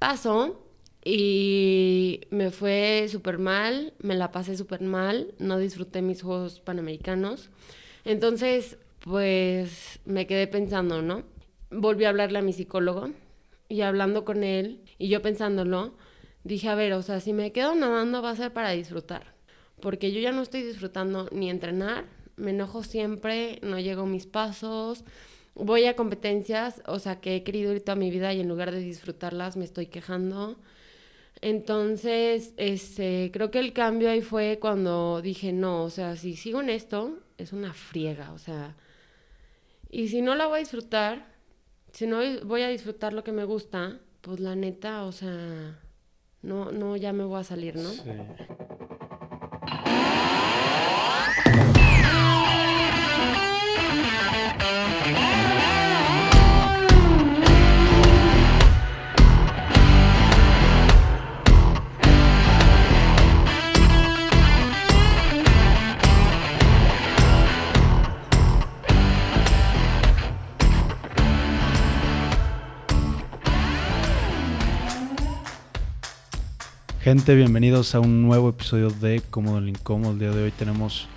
Pasó y me fue súper mal, me la pasé súper mal, no disfruté mis Juegos Panamericanos. Entonces, pues me quedé pensando, ¿no? Volví a hablarle a mi psicólogo y hablando con él y yo pensándolo, dije, a ver, o sea, si me quedo nadando va a ser para disfrutar, porque yo ya no estoy disfrutando ni entrenar, me enojo siempre, no llego a mis pasos, voy a competencias, o sea, que he querido ir toda mi vida y en lugar de disfrutarlas me estoy quejando. Entonces, este, creo que el cambio ahí fue cuando dije, no, o sea, si sigo en esto, es una friega, o sea, y si no la voy a disfrutar, si no voy a disfrutar lo que me gusta, pues la neta, o sea, no, no, ya me voy a salir, ¿no? Sí. Gente, bienvenidos a un nuevo episodio de Cómodo el Incómodo. El día de hoy tenemos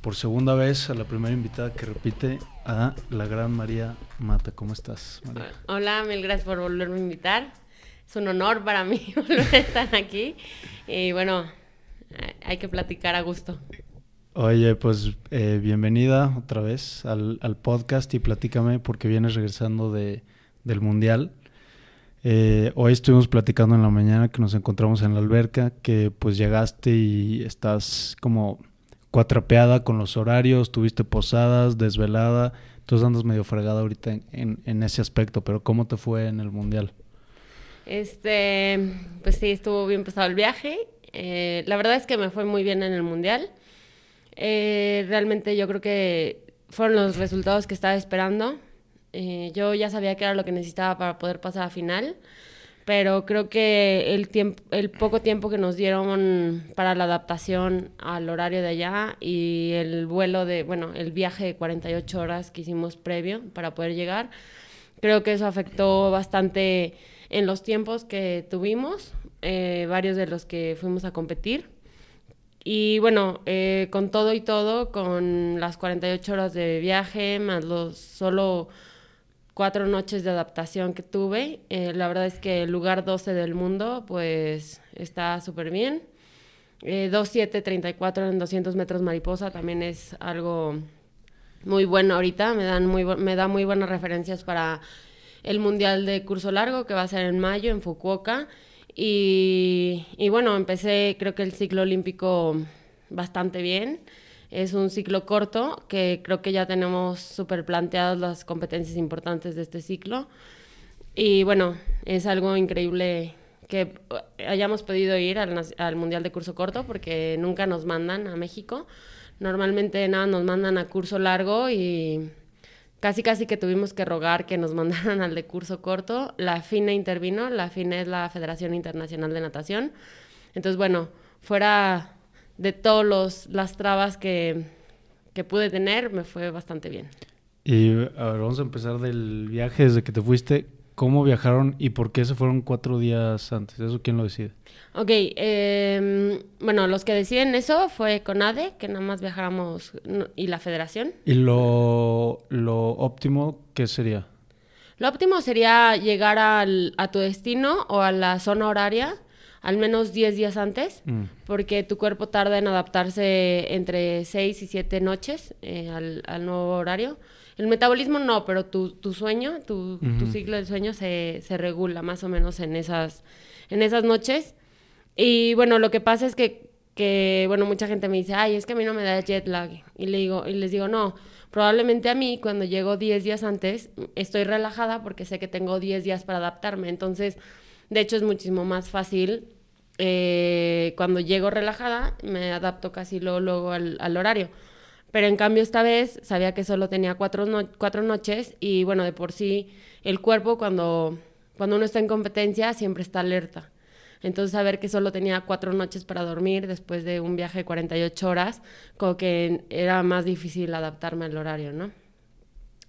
por segunda vez a la primera invitada que repite a la gran María Mata. ¿Cómo estás, María? Hola, mil gracias por volverme a invitar. Es un honor para mí volver a estar aquí. Y bueno, hay que platicar a gusto. Oye, pues eh, bienvenida otra vez al, al, podcast y platícame porque vienes regresando de, del Mundial. Eh, hoy estuvimos platicando en la mañana que nos encontramos en la alberca, que pues llegaste y estás como cuatrapeada con los horarios, tuviste posadas, desvelada, entonces andas medio fregada ahorita en, ese aspecto, pero ¿cómo te fue en el mundial? Este, pues sí, estuvo bien pasado el viaje. Eh, la verdad es que me fue muy bien en el mundial. Eh, realmente yo creo que fueron los resultados que estaba esperando. Eh, yo ya sabía que era lo que necesitaba para poder pasar a final, pero creo que el, tiempo, el poco tiempo que nos dieron para la adaptación al horario de allá y el vuelo de, bueno, el viaje de 48 horas que hicimos previo para poder llegar, creo que eso afectó bastante en los tiempos que tuvimos, eh, varios de los que fuimos a competir. Y bueno, eh, con todo y todo, con las 48 horas de viaje, más los solo cuatro noches de adaptación que tuve. Eh, la verdad es que el lugar 12 del mundo, pues está súper bien. Eh, 2.734 en 200 metros mariposa también es algo muy bueno ahorita. Me, dan muy, me da muy buenas referencias para el Mundial de Curso Largo que va a ser en mayo en Fukuoka. Y, y bueno, empecé creo que el ciclo olímpico bastante bien. Es un ciclo corto que creo que ya tenemos súper planteadas las competencias importantes de este ciclo. Y bueno, es algo increíble que hayamos podido ir al, Mundial de Curso Corto porque nunca nos mandan a México. Normalmente nada, nos mandan a curso largo y casi casi que tuvimos que rogar que nos mandaran al de curso corto. La FINA intervino, la FINA es la Federación Internacional de Natación. Entonces, bueno, fuera de todas las trabas que, que pude tener, me fue bastante bien. Y a ver, vamos a empezar del viaje desde que te fuiste. ¿Cómo viajaron y por qué se fueron cuatro días antes? ¿Eso quién lo decide? Ok, eh, bueno, los que deciden eso fue CONADE, que nada más viajáramos, y la federación. ¿Y lo, lo óptimo qué sería? Lo óptimo sería llegar al, a tu destino o a la zona horaria al menos 10 días antes, mm. porque tu cuerpo tarda en adaptarse entre 6 y 7 noches eh, al, nuevo horario. El metabolismo no, pero tu, tu sueño, tu, tu, ciclo del sueño se, se, regula más o menos en esas, en esas noches. Y bueno, lo que pasa es que, que, bueno, mucha gente me dice, ay, es que a mí no me da jet lag. Y, le digo, y les digo, no, probablemente a mí cuando llego 10 días antes estoy relajada porque sé que tengo 10 días para adaptarme. Entonces, de hecho, es muchísimo más fácil eh, cuando llego relajada, me adapto casi luego, luego al, horario. Pero en cambio esta vez sabía que solo tenía cuatro, cuatro noches y bueno, de por sí el cuerpo cuando, cuando uno está en competencia siempre está alerta. Entonces saber que solo tenía cuatro noches para dormir después de un viaje de 48 horas, como que era más difícil adaptarme al horario, ¿no?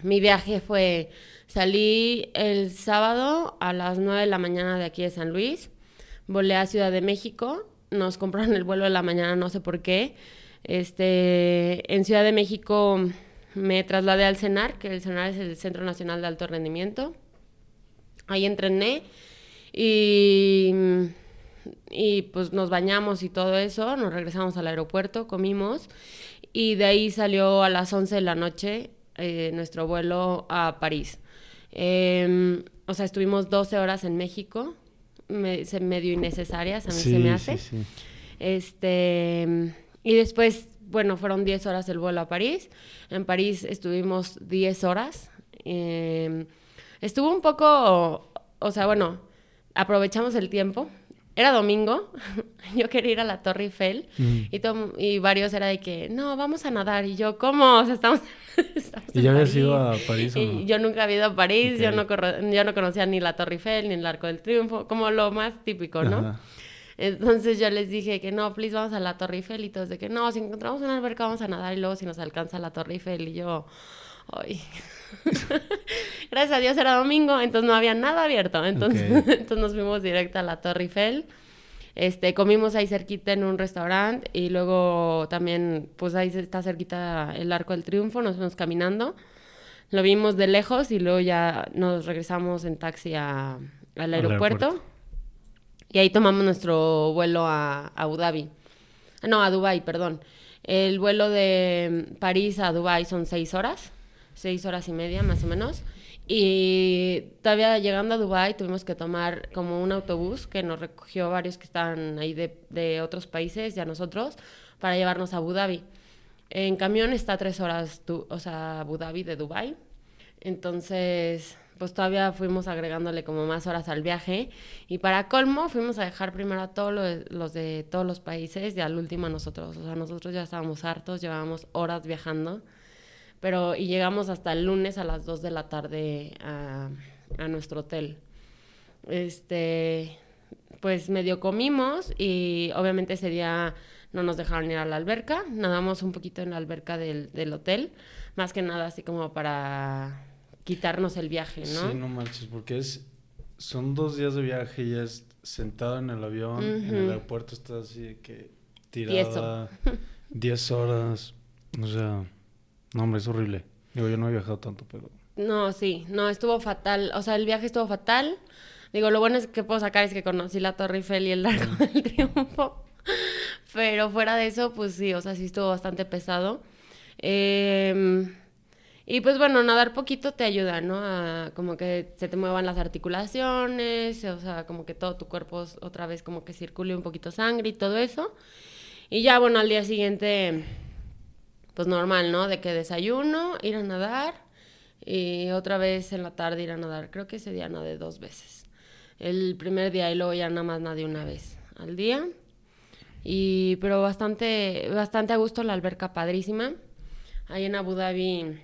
Mi viaje fue, salí el sábado a las 9 de la mañana de aquí de San Luis, volé a Ciudad de México, nos compraron el vuelo de la mañana, no sé por qué. Este, en Ciudad de México me trasladé al CENAR, que el CENAR es el Centro Nacional de Alto Rendimiento. Ahí entrené y, y pues nos bañamos y todo eso, nos regresamos al aeropuerto, comimos y de ahí salió a las 11 de la noche eh, nuestro vuelo a París. Em, o sea, estuvimos 12 horas en México, me, medio innecesarias, a mí se me hace. Sí, sí. Este, y después, bueno, fueron 10 horas el vuelo a París. En París estuvimos 10 horas. Em, estuvo un poco, o sea, bueno, aprovechamos el tiempo. Era domingo, yo quería ir a la Torre Eiffel mm. y, y varios era de que, no, vamos a nadar. Y yo, ¿cómo? O sea, estamos... ¿Y ya habías ido a París o no? Yo nunca había ido a París, yo, no yo no conocía ni la Torre Eiffel ni el Arco del Triunfo, como lo más típico, ¿no? Entonces yo les dije que no, please, vamos a la Torre Eiffel y todos de que no, si encontramos una alberca vamos a nadar y luego si nos alcanza la Torre Eiffel y yo, ay. Gracias a Dios era domingo, entonces no había nada abierto, entonces, entonces nos fuimos directo a la Torre Eiffel. Este, comimos ahí cerquita en un restaurante y luego también, pues ahí está cerquita el Arco del Triunfo, nos fuimos caminando. Lo vimos de lejos y luego ya nos regresamos en taxi a, al aeropuerto. Y ahí tomamos nuestro vuelo a, Abu Dhabi. No, a Dubai, perdón. El vuelo de París a Dubai son seis horas, seis horas y media más o menos. Y todavía llegando a Dubai tuvimos que tomar como un autobús que nos recogió varios que estaban ahí de, otros países y a nosotros para llevarnos a Abu Dhabi. En camión está tres horas, o sea, Abu Dhabi de Dubai. Entonces, pues todavía fuimos agregándole como más horas al viaje. Y para colmo, fuimos a dejar primero a todos los de todos los países y al último a nosotros. O sea, nosotros ya estábamos hartos, llevábamos horas viajando. Pero, y llegamos hasta el lunes a las 2 de la tarde a, a nuestro hotel. Este, pues medio comimos y obviamente ese día no nos dejaron ir a la alberca. Nadamos un poquito en la alberca del, del hotel. Más que nada así como para quitarnos el viaje, ¿no? Sí, no manches, porque es son dos días de viaje y es sentado en el avión, en el aeropuerto estás así de que tirada, 10 horas, o sea, no hombre, es horrible. Digo, yo no he viajado tanto, pero... No, sí, no, estuvo fatal, o sea, el viaje estuvo fatal. Digo, lo bueno es que puedo sacar es que conocí la Torre Eiffel y el Largo del Triunfo, pero fuera de eso, pues sí, o sea, sí estuvo bastante pesado. Eh y pues bueno, nadar poquito te ayuda, ¿no? A como que se te muevan las articulaciones, o sea, como que todo tu cuerpo otra vez como que circule un poquito sangre y todo eso. Y ya bueno, al día siguiente, pues normal, ¿no? De que desayuno, ir a nadar y otra vez en la tarde ir a nadar. Creo que ese día nadé dos veces. El primer día y luego ya nada más nadé una vez al día. Y pero bastante, bastante a gusto la alberca padrísima. Ahí en Abu Dhabi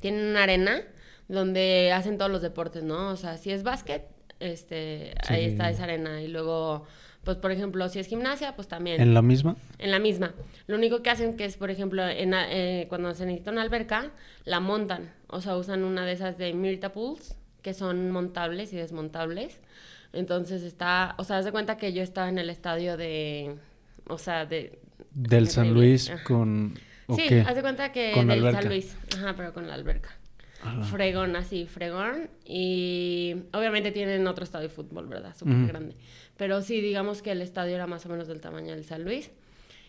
tienen una arena donde hacen todos los deportes, ¿no? O sea, si es básquet, este, ahí está esa arena. Y luego, pues, por ejemplo, si es gimnasia, pues también. ¿En la misma? En la misma. Lo único que hacen que es, por ejemplo, en, eh, cuando se necesita una alberca, la montan. O sea, usan una de esas de Mirta Pools, que son montables y desmontables. Entonces está, o sea, haz de cuenta que yo estaba en el estadio de, o sea, de... Del San Luis con Sí, haz de cuenta que del San Luis. Ajá, pero con la alberca. Fregón, así, fregón. Y obviamente tienen otro estadio de fútbol, ¿verdad? Súper grande. Pero sí, digamos que el estadio era más o menos del tamaño del San Luis.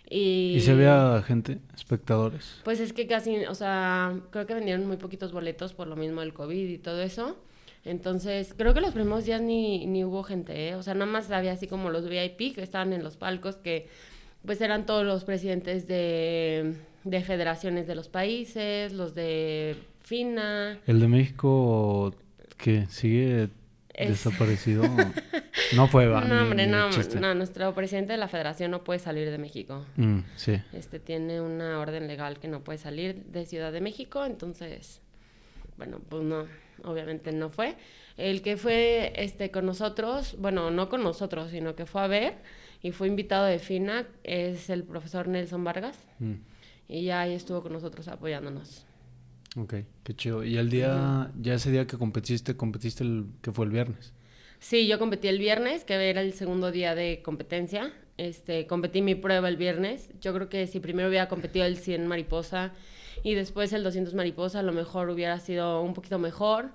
Y... ¿Y se veía gente, espectadores? Pues es que casi, o sea, creo que vendieron muy poquitos boletos por lo mismo del COVID y todo eso. Entonces, creo que los primeros días ni, ni hubo gente, ¿eh? O sea, nada más había así como los VIP que estaban en los palcos, que pues eran todos los presidentes de de federaciones de los países, los de FINA. ¿El de México que sigue desaparecido? no fue, va. No, hombre, no, no, nuestro presidente de la federación no puede salir de México. Mm, sí. Este tiene una orden legal que no puede salir de Ciudad de México, entonces, bueno, pues no, obviamente no fue. El que fue este con nosotros, bueno, no con nosotros, sino que fue a ver y fue invitado de FINA, es el profesor Nelson Vargas. Mm y ya ahí estuvo con nosotros apoyándonos. Ok, qué chido. ¿Y el día, ya ese día que competiste, competiste el que fue el viernes? Sí, yo competí el viernes, que era el segundo día de competencia. Este, competí mi prueba el viernes. Yo creo que si primero hubiera competido el 100 mariposa y después el 200 mariposa, a lo mejor hubiera sido un poquito mejor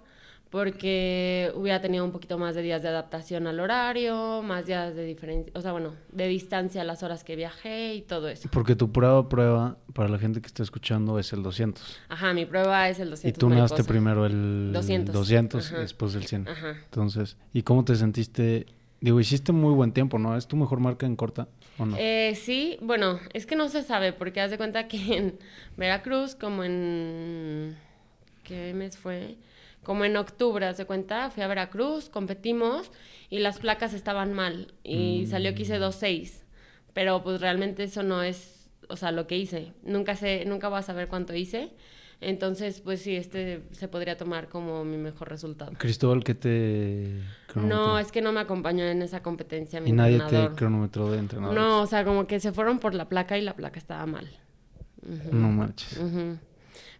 porque hubiera tenido un poquito más de días de adaptación al horario, más días de diferencia, o sea, bueno, de distancia a las horas que viajé y todo eso. Porque tu prueba, prueba, para la gente que está escuchando, es el 200. Ajá, mi prueba es el 200. Y tú nadaste primero el 200, 200 y después el 100. Ajá. Entonces, ¿y cómo te sentiste? Digo, hiciste muy buen tiempo, ¿no? ¿Es tu mejor marca en corta o no? Eh, sí, bueno, es que no se sabe, porque haz de cuenta que en Veracruz, como en... ¿Qué mes fue? como en octubre, se cuenta, fui a Veracruz, competimos y las placas estaban mal y mm. salió que hice 2.6, pero pues realmente eso no es, o sea, lo que hice. Nunca sé, nunca voy a saber cuánto hice. Entonces, pues sí, este se podría tomar como mi mejor resultado. Cristóbal, ¿qué te No, es que no me acompañó en esa competencia mi ¿Y nadie te cronometró de entrenador? No, o sea, como que se fueron por la placa y la placa estaba mal. No marches.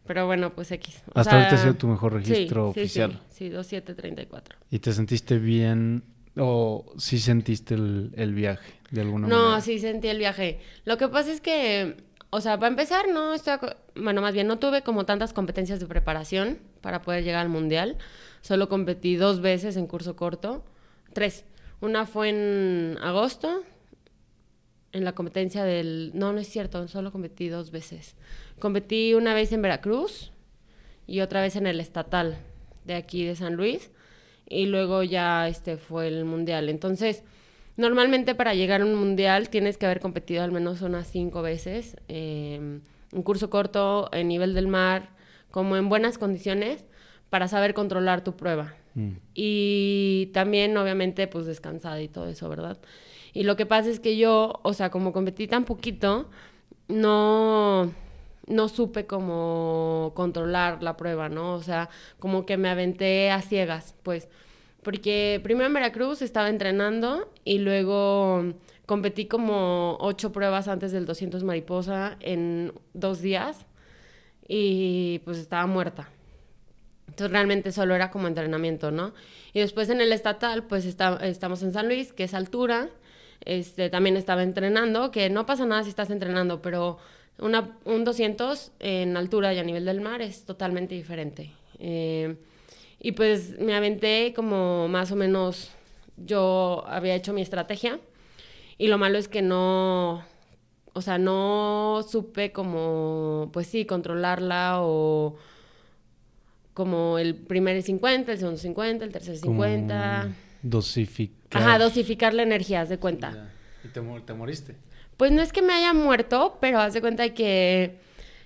Pero bueno, pues X. Hasta ahorita ha sido tu mejor registro oficial. Sí, sí, 2734. ¿Y te sentiste bien o sí sentiste el, viaje de alguna no, manera? No, sí sentí el viaje. Lo que pasa es que, o sea, para empezar, no estoy, bueno, más bien no tuve como tantas competencias de preparación para poder llegar al mundial. Solo competí dos veces en curso corto, tres. Una fue en agosto, en la competencia del... No, no es cierto, solo competí dos veces. Competí una vez en Veracruz y otra vez en el estatal de aquí de San Luis y luego ya este fue el mundial. Entonces, normalmente para llegar a un mundial tienes que haber competido al menos unas cinco veces. Eh, un curso corto en nivel del mar, como en buenas condiciones, para saber controlar tu prueba. Mm. Y también, obviamente, pues descansada y todo eso, ¿verdad? Y lo que pasa es que yo, o sea, como competí tan poquito, no, no supe cómo controlar la prueba, ¿no? O sea, como que me aventé a ciegas, pues. Porque primero en Veracruz estaba entrenando y luego competí como ocho pruebas antes del 200 mariposa en dos días y pues estaba muerta. Entonces realmente solo era como entrenamiento, ¿no? Y después en el estatal, pues estamos en San Luis, que es altura, este, también estaba entrenando, que no pasa nada si estás entrenando, pero una, un 200 en altura y a nivel del mar es totalmente diferente. Eh, y pues me aventé como más o menos, yo había hecho mi estrategia y lo malo es que no, o sea, no supe como, pues sí, controlarla o como el primer 50, el segundo 50, el tercer 50. Dosificar. Ajá, dosificar la energía, haz de cuenta. ¿Y te, te, moriste? Pues no es que me haya muerto, pero haz de cuenta que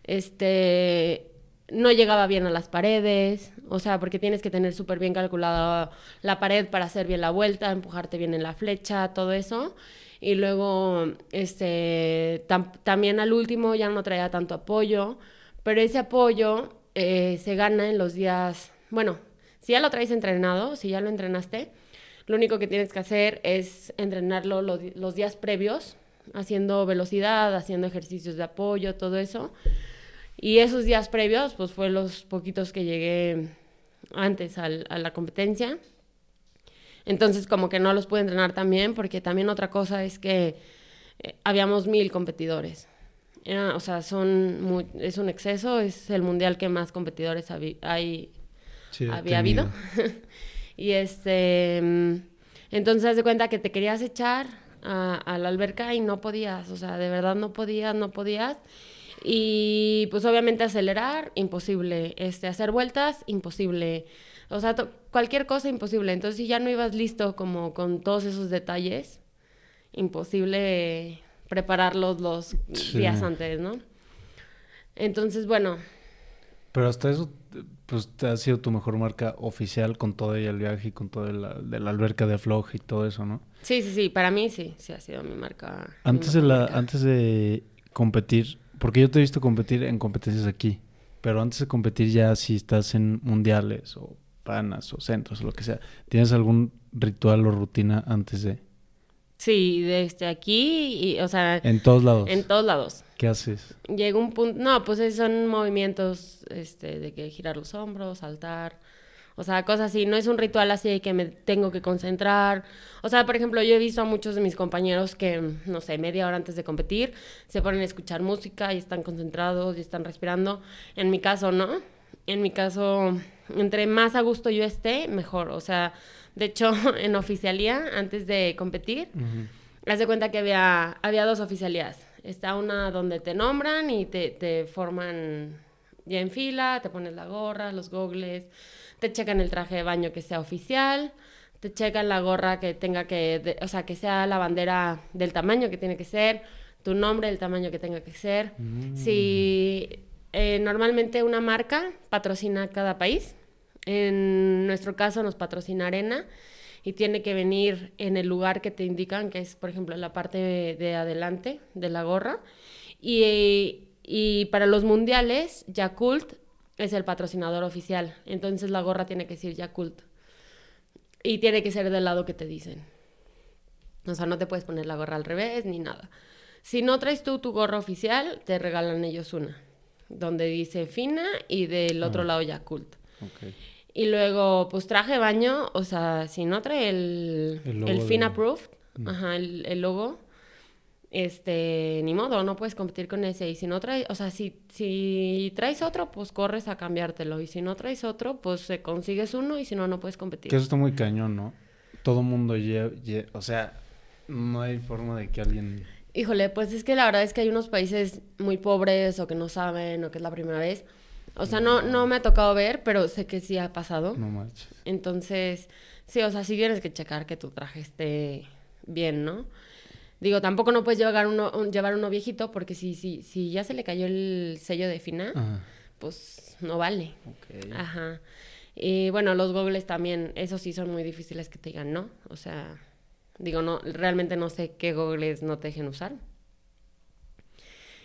este no llegaba bien a las paredes, o sea, porque tienes que tener súper bien calculada la pared para hacer bien la vuelta, empujarte bien en la flecha, todo eso. Y luego, este, también al último ya no traía tanto apoyo, pero ese apoyo eh, se gana en los días, bueno, si ya lo traes entrenado, si ya lo entrenaste, lo único que tienes que hacer es entrenarlo los, días previos, haciendo velocidad, haciendo ejercicios de apoyo, todo eso. Y esos días previos, pues fue los poquitos que llegué antes a la competencia. Entonces, como que no los pude entrenar también, porque también otra cosa es que eh, habíamos mil competidores. o sea, son es un exceso, es el mundial que más competidores hay, había habido. Y este, mm, entonces de cuenta que te querías echar a, la alberca y no podías, o sea, de verdad no podías, no podías. Y pues obviamente acelerar, imposible. Este, hacer vueltas, imposible. O sea, cualquier cosa imposible. Entonces, si ya no ibas listo como con todos esos detalles, imposible prepararlos los días antes, ¿no? Entonces, bueno. Pero hasta eso pues te ha sido tu mejor marca oficial con todo el viaje y con todo el, de la alberca de afloje y todo eso, ¿no? Sí, sí, sí, para mí sí, sí ha sido mi marca. Antes, de, la, antes de competir, porque yo te he visto competir en competencias aquí, pero antes de competir ya si estás en mundiales o panas o centros o lo que sea, ¿tienes algún ritual o rutina antes de? Sí, desde aquí, y, o sea... En todos lados. En todos lados. ¿Qué haces? Llega un punto... No, pues son movimientos este, de que girar los hombros, saltar... O sea, cosas así. No es un ritual así de que me tengo que concentrar. O sea, por ejemplo, yo he visto a muchos de mis compañeros que, no sé, media hora antes de competir, se ponen a escuchar música y están concentrados y están respirando. En mi caso, no. En mi caso, entre más a gusto yo esté, mejor. O sea, de hecho, en oficialía, antes de competir, haz de cuenta que había, había dos oficialías. Está una donde te nombran y te, te forman ya en fila, te pones la gorra, los gogles te checan el traje de baño que sea oficial, te checan la gorra que tenga que, o sea, que sea la bandera del tamaño que tiene que ser, tu nombre del tamaño que tenga que ser. Mm. Si eh, normalmente una marca patrocina cada país, en nuestro caso nos patrocina Arena y tiene que venir en el lugar que te indican, que es, por ejemplo, la parte de, adelante de la gorra. Y, y para los mundiales, Yakult es el patrocinador oficial. Entonces la gorra tiene que ser Yakult. Y tiene que ser del lado que te dicen. O sea, no te puedes poner la gorra al revés ni nada. Si no traes tú tu gorra oficial, te regalan ellos una. Donde dice Fina y del otro ah. lado Yakult. Y luego, pues traje baño, o sea, si no trae el, el, Fina Proof, mm. ajá, el logo, este, ni modo, no puedes competir con ese. Y si no traes, o sea, si, si traes otro, pues corres a cambiártelo. Y si no traes otro, pues consigues uno y si no, no puedes competir. Que eso está muy cañón, ¿no? Todo mundo lleva, o sea, no hay forma de que alguien... Híjole, pues es que la verdad es que hay unos países muy pobres o que no saben o que es la primera vez. O sea, no, no me ha tocado ver, pero sé que sí ha pasado. No manches. Entonces, sí, o sea, sí tienes que checar que tu traje esté bien, ¿no? Digo, tampoco no puedes llevar uno, llevar uno viejito porque si, si, si ya se le cayó el sello de FINA, pues no vale. Ajá. Y bueno, los gogles también, esos sí son muy difíciles que te digan no. O sea, digo, no, realmente no sé qué gogles no te dejen usar.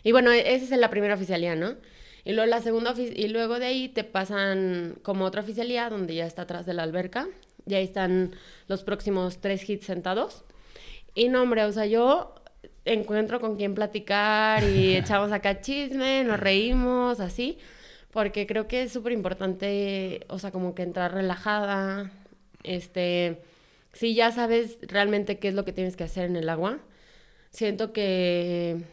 Y bueno, e, esa es la primera oficialía, ¿no? Y luego la segunda y luego de ahí te pasan como otra oficialía donde ya está atrás de la alberca. Y ahí están los próximos tres hits sentados. Y no, hombre, o sea, yo encuentro con quién platicar y echamos acá chisme, nos reímos, así, porque creo que es súper importante, o sea, como que entrar relajada, este, si ya sabes realmente qué es lo que tienes que hacer en el agua, siento que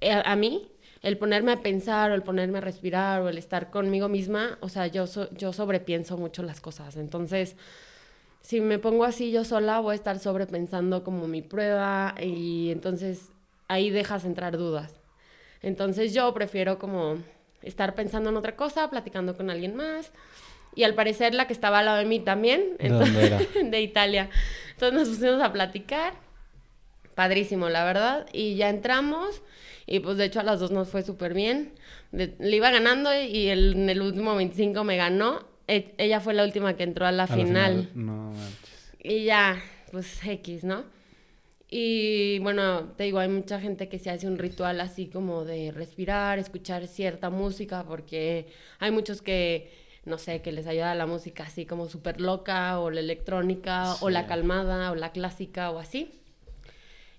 eh, a, mí el ponerme a pensar o el ponerme a respirar o el estar conmigo misma, o sea, yo, yo sobrepienso mucho las cosas, entonces si me pongo así yo sola, voy a estar sobrepensando como mi prueba y entonces ahí dejas entrar dudas. Entonces yo prefiero como estar pensando en otra cosa, platicando con alguien más. Y al parecer la que estaba al lado de mí también. ¿De dónde era? de Italia. Entonces nos pusimos a platicar. Padrísimo, la verdad. Y ya entramos. Y pues de hecho a las dos nos fue súper bien. le iba ganando y en el último 25 me ganó. E, ella fue la última que entró a la, final. No Y ya, pues X, ¿no? Y bueno, te digo, hay mucha gente que se hace un ritual así como de respirar, escuchar cierta música, porque hay muchos que, no sé, que les ayuda la música así como súper loca, o la electrónica, o la calmada, o la clásica, o así.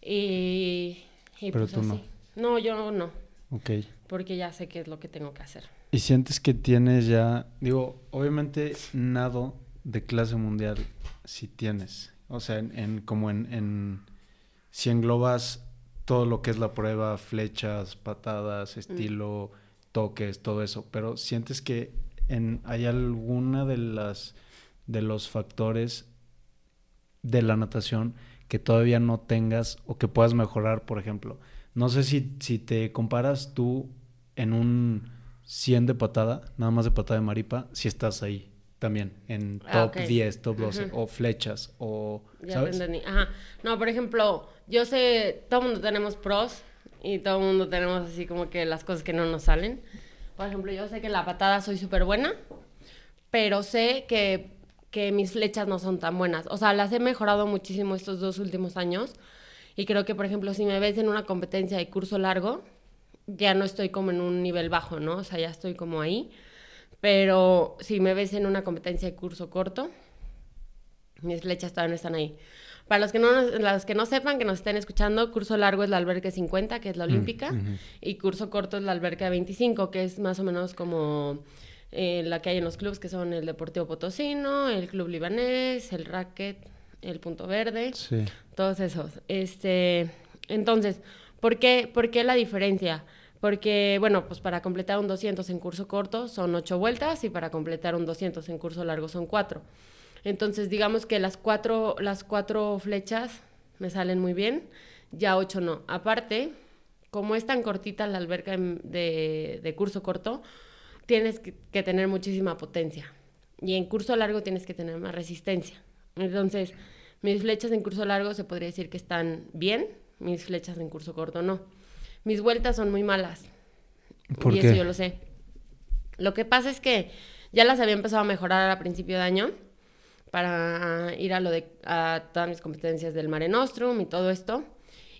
Y, Pero pues tú así. No. No, yo no. Ok. Porque ya sé qué es lo que tengo que hacer. ¿Y sientes que tienes ya, digo, obviamente nado de clase mundial si tienes, o sea, en, como en, en, si englobas todo lo que es la prueba, flechas, patadas, mm. estilo, toques, todo eso, pero sientes que en, hay alguna de las de los factores de la natación que todavía no tengas o que puedas mejorar, por ejemplo. No sé si, si te comparas tú en un 100 de patada, nada más de patada de maripa, si estás ahí también, en ah, top 10, top 12, o flechas, o... Ya ¿sabes? entendí. Ajá. No, por ejemplo, yo sé, todo el mundo tenemos pros y todo el mundo tenemos así como que las cosas que no nos salen. Por ejemplo, yo sé que en la patada soy súper buena, pero sé que, que mis flechas no son tan buenas. O sea, las he mejorado muchísimo estos dos últimos años. Y creo que, por ejemplo, si me ves en una competencia de curso largo, ya no estoy como en un nivel bajo, ¿no? O sea, ya estoy como ahí. Pero si me ves en una competencia de curso corto, mis flechas todavía no están ahí. Para los que no, los que no sepan, que nos estén escuchando, curso largo es la alberca 50, que es la Mm, olímpica, y curso corto es la alberca 25, que es más o menos como eh, la que hay en los clubes, que son el Deportivo Potosino, el Club Libanés, el Racket, el Punto Verde, Sí. todos esos. Este, entonces, ¿por qué, ¿por qué la diferencia? Porque, bueno, pues para completar un 200 en curso corto son 8 vueltas y para completar un 200 en curso largo son 4. Entonces, digamos que las cuatro, las cuatro flechas me salen muy bien, ya 8 no. Aparte, como es tan cortita la alberca de, de curso corto, tienes que, que tener muchísima potencia. Y en curso largo tienes que tener más resistencia. Entonces, mis flechas en curso largo se podría decir que están bien, mis flechas en curso corto no. Mis vueltas son muy malas. ¿Por y qué? eso yo lo sé. Lo que pasa es que ya las había empezado a mejorar a principio de año para ir a lo de a todas mis competencias del Mare Nostrum y todo esto.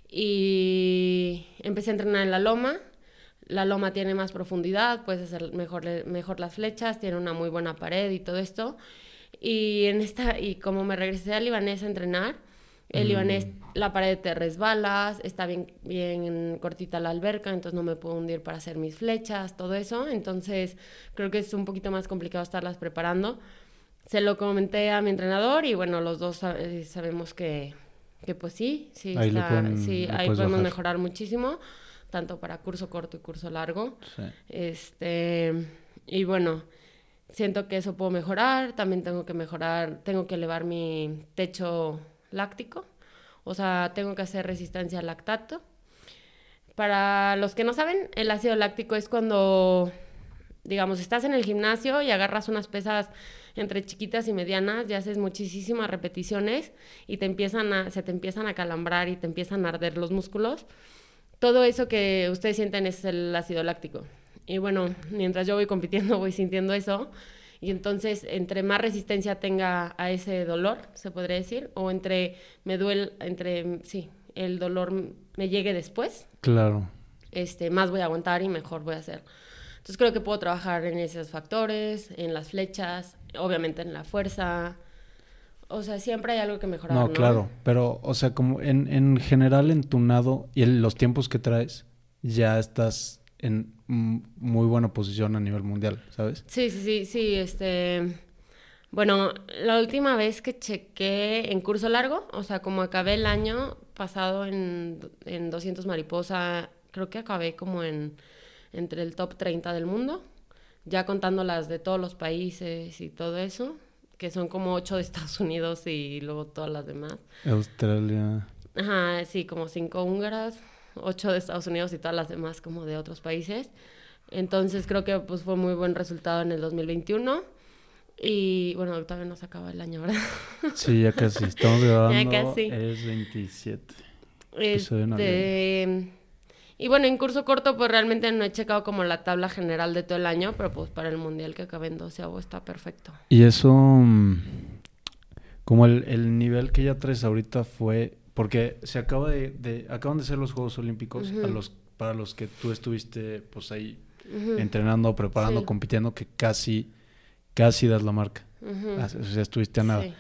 Y empecé a entrenar en la loma. La loma tiene más profundidad, puedes hacer mejor, mejor las flechas, tiene una muy buena pared y todo esto. Y en esta, y como me regresé al libanés a entrenar, el libanés, la pared te resbalas, está bien, bien cortita la alberca, entonces no me puedo hundir para hacer mis flechas, todo eso. Entonces creo que es un poquito más complicado estarlas preparando. Se lo comenté a mi entrenador y bueno, los dos sab- eh, sabemos que, que pues sí, sí, Ahí está- pueden- sí, ahí podemos bajar. mejorar muchísimo, tanto para curso corto y curso largo. Sí. Este, y bueno, siento que eso puedo mejorar, también tengo que mejorar, tengo que elevar mi techo láctico, o sea, tengo que hacer resistencia al lactato. Para los que no saben, el ácido láctico es cuando, digamos, estás en el gimnasio y agarras unas pesas entre chiquitas y medianas y haces muchísimas repeticiones y te empiezan a, se te empiezan a calambrar y te empiezan a arder los músculos. Todo eso que ustedes sienten es el ácido láctico. Y bueno, mientras yo voy compitiendo voy sintiendo eso. Y entonces, entre más resistencia tenga a ese dolor, se podría decir, o entre me duele, entre, sí, el dolor me llegue después, Claro. este, más voy a aguantar y mejor voy a hacer. Entonces creo que puedo trabajar en esos factores, en las flechas, obviamente en la fuerza. O sea, siempre hay algo que mejorar. No, No, claro. Pero, o sea, como en, en general en tu nado y en los tiempos que traes, ya estás en muy buena posición a nivel mundial, ¿sabes? Sí, sí, sí, sí, este... Bueno, la última vez que chequé en curso largo, o sea, como acabé el año pasado en, en 200 mariposa, creo que acabé como en entre el top 30 del mundo, ya contando las de todos los países y todo eso, que son como 8 de Estados Unidos y luego todas las demás. Australia. Ajá, sí, como cinco húngaras, ocho de Estados Unidos y todas las demás como de otros países. Entonces creo que pues fue muy buen resultado en el 2021. Y bueno, todavía no se acaba el año, ¿verdad? Sí, ya casi. Estamos grabando. casi. Es 27. Episodio en Este, y bueno, en curso corto pues realmente no he checado como la tabla general de todo el año, pero pues para el mundial que acabé en 12 está perfecto. Y eso, mm, como el, el nivel que ya traes ahorita fue, porque se acaba de, de- acaban de ser los Juegos Olímpicos a Ujú. los, para los que tú estuviste pues ahí entrenando, preparando, Sí. compitiendo, que casi, casi das la marca. Ah, O sea, estuviste a nada. sí.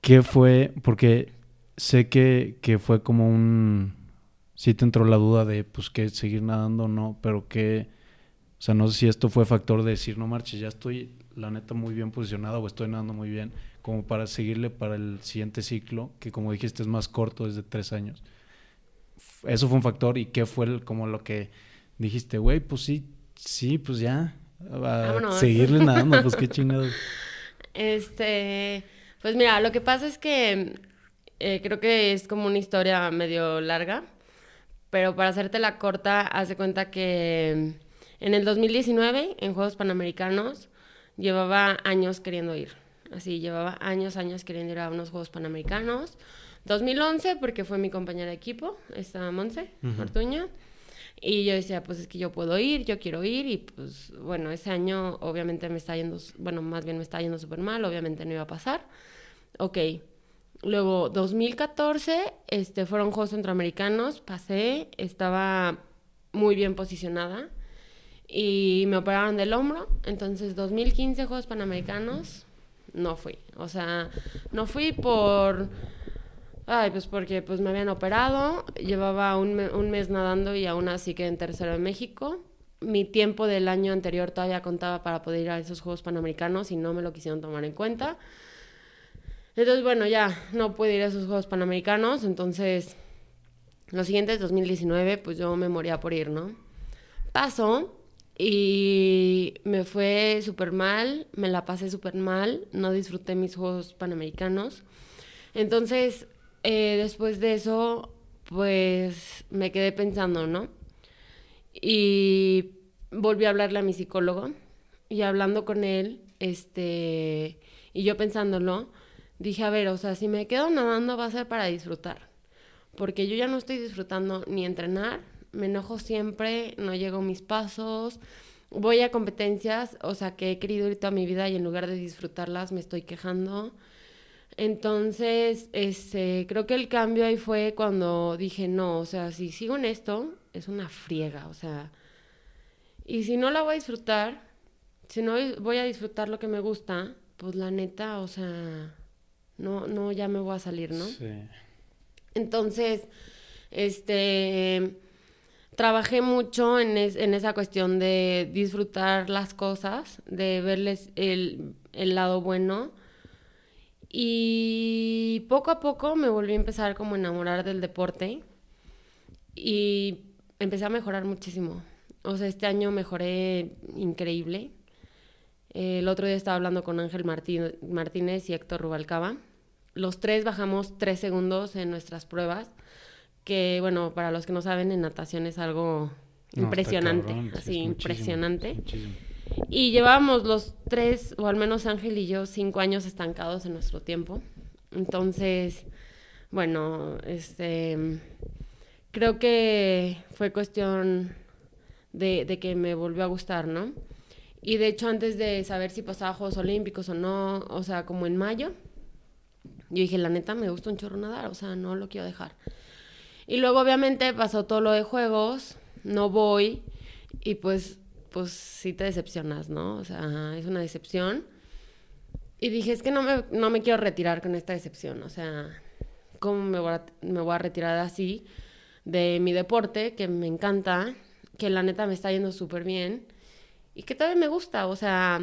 ¿Qué fue? Porque sé que, que fue como un... Sí te entró la duda de, pues, que seguir nadando o no, pero que... O sea, no sé si esto fue factor de decir, no marches, ya estoy, la neta, muy bien posicionado o estoy nadando muy bien, como para seguirle para el siguiente ciclo, que como dijiste es más corto, desde tres años. Eso fue un factor y qué fue el- como lo que dijiste, güey, pues sí, sí, pues ya, a Vámonos. seguirle nadando, pues qué chingados. Este, pues mira, lo que pasa es que eh, creo que es como una historia medio larga, pero para hacerte la corta, haz de cuenta que en el 2019, en Juegos Panamericanos, llevaba años queriendo ir. Así, llevaba años, años queriendo ir a unos Juegos Panamericanos. 2011, porque fue mi compañera de equipo, esta Monse Ujú. Ortuño. Y yo decía, pues es que yo puedo ir, yo quiero ir. Y pues bueno, ese año obviamente me está yendo, bueno, más bien me está yendo súper mal, obviamente no iba a pasar. Ok. Luego, 2014, este, fueron Juegos Centroamericanos, pasé, estaba muy bien posicionada y me operaron del hombro. Entonces, 2015 Juegos Panamericanos, no fui. O sea, no fui por Ay, pues porque pues me habían operado, llevaba un, me- un mes nadando y aún así quedé en tercero en México. Mi tiempo del año anterior todavía contaba para poder ir a esos Juegos Panamericanos y no me lo quisieron tomar en cuenta. Entonces, bueno, ya no pude ir a esos Juegos Panamericanos, entonces los siguientes 2019 pues yo me moría por ir, ¿no? Pasó y me fue súper mal, me la pasé súper mal, no disfruté mis Juegos Panamericanos. Entonces, eh, después de eso, pues me quedé pensando, ¿no? Y volví a hablarle a mi psicólogo y hablando con él, este, y yo pensándolo, dije, a ver, o sea, si me quedo nadando va a ser para disfrutar, porque yo ya no estoy disfrutando ni entrenar, me enojo siempre, no llego a mis pasos, voy a competencias, o sea, que he querido ir toda mi vida y en lugar de disfrutarlas me estoy quejando. Entonces, este, creo que el cambio ahí fue cuando dije, no, o sea, si sigo en esto, es una friega, o sea, y si no la voy a disfrutar, si no voy a disfrutar lo que me gusta, pues la neta, o sea, no, no, ya me voy a salir, ¿no? Sí. Entonces, este, trabajé mucho en, es- en esa cuestión de disfrutar las cosas, de verles el, lado bueno. Y poco a poco me volví a empezar como a enamorar del deporte y empecé a mejorar muchísimo. O sea, este año mejoré increíble. El otro día estaba hablando con Ángel Martín- Martínez y Héctor Rubalcaba. Los tres bajamos tres segundos en nuestras pruebas, que bueno, para los que no saben, en natación es algo No, impresionante, cabrón, así muchísimo, impresionante. muchísimo. Y llevábamos los tres, o al menos Ángel y yo, cinco años estancados en nuestro tiempo. Entonces, bueno, este, creo que fue cuestión de, de que me volvió a gustar, ¿no? Y de hecho, antes de saber si pasaba Juegos Olímpicos o no, o sea, como en mayo, yo dije, la neta, me gusta un chorro nadar, o sea, no lo quiero dejar. Y luego, obviamente, pasó todo lo de Juegos, no voy, y pues, pues sí te decepcionas, ¿no? O sea, es una decepción. Y dije, es que no me, no me quiero retirar con esta decepción, o sea, ¿cómo me voy, a, me voy a retirar así de mi deporte, que me encanta, que la neta me está yendo súper bien y que todavía me gusta, o sea,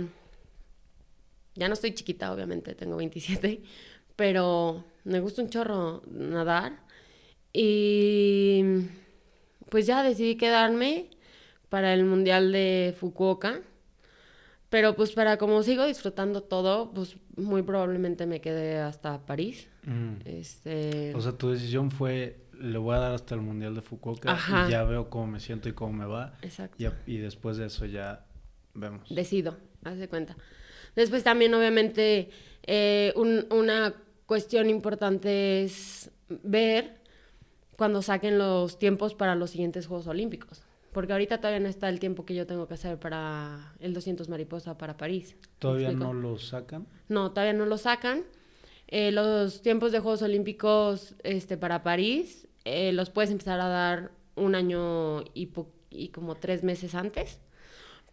ya no estoy chiquita, obviamente, tengo 27, pero me gusta un chorro nadar y pues ya decidí quedarme para el Mundial de Fukuoka. Pero pues para como sigo disfrutando todo, pues muy probablemente me quede hasta París. Mm. Este, O sea, tu decisión fue, le voy a dar hasta el Mundial de Fukuoka Ajá. y ya veo cómo me siento y cómo me va. exacto. Y, después de eso ya vemos. Decido, haz de cuenta. Después también, obviamente, eh, un- una cuestión importante es ver cuando saquen los tiempos para los siguientes Juegos Olímpicos. Porque ahorita todavía no está el tiempo que yo tengo que hacer para el 200 mariposa para París. ¿Me ¿Todavía no lo sacan? No, todavía no lo sacan. Eh, los tiempos de Juegos Olímpicos este, para París eh, los puedes empezar a dar un año y, y como tres meses antes.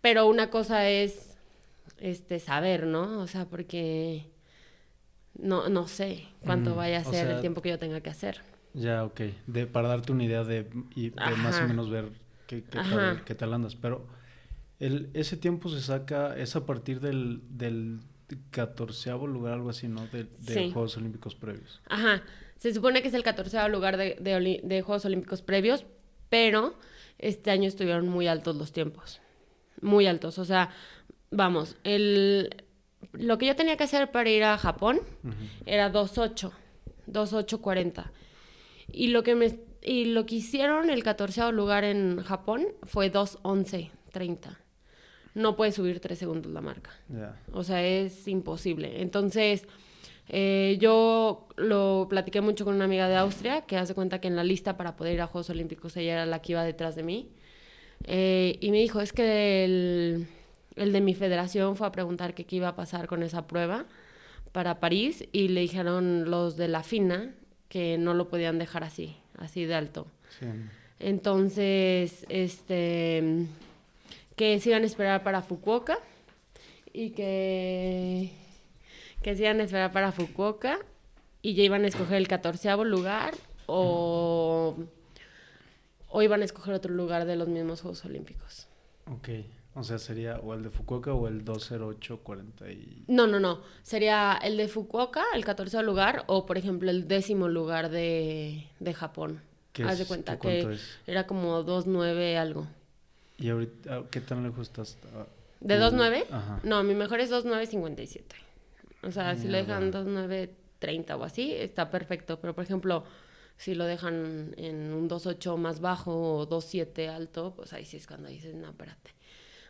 Pero una cosa es este, saber, ¿no? O sea, porque no, no sé cuánto Mm, vaya a ser sea- el tiempo que yo tenga que hacer. Ya, ok. De, para darte una idea de, y de más o menos ver qué, qué, tal, qué tal andas. Pero el, ese tiempo se saca, es a partir del, del catorceavo lugar, algo así, ¿no? De, de Sí. Juegos Olímpicos previos. Ajá, se supone que es el 14 lugar de, de Juegos Olímpicos previos, pero este año estuvieron muy altos los tiempos. Muy altos. O sea, vamos, el, lo que yo tenía que hacer para ir a Japón Ujú. era 2.8, 2.8.40. Y lo que me y lo que hicieron el 14 lugar en Japón fue 2.11.30. No puedes subir 3 segundos la marca. O sea, es imposible. Entonces, eh, yo lo platiqué mucho con una amiga de Austria, que hace cuenta que en la lista para poder ir a Juegos Olímpicos ella era la que iba detrás de mí. Eh, y me dijo, es que el, el de mi federación fue a preguntar que qué iba a pasar con esa prueba para París y le dijeron los de la FINA que no lo podían dejar así, así de alto. Sí. Entonces, este, que se iban a esperar para Fukuoka y que, que se iban a esperar para Fukuoka y ya iban a escoger el catorceavo lugar o, o iban a escoger otro lugar de los mismos Juegos Olímpicos. Ok. O sea, sería o el de Fukuoka o el 20840 y... No, no, no. Sería el de Fukuoka, el 14 lugar, o por ejemplo el décimo lugar de, de Japón. ¿Qué Haz es? de cuenta ¿Qué cuánto que es? era como 2.9 algo. ¿Y ahorita ah, qué tan lejos estás? ah, ¿De tú? 2.9? Ajá. No, mi mejor es 2.957. O sea, si lo dejan 2.930 o así, está perfecto. Pero por ejemplo, si lo dejan en un 2.8 más bajo o 2.7 alto, pues ahí sí es cuando dices, no, espérate.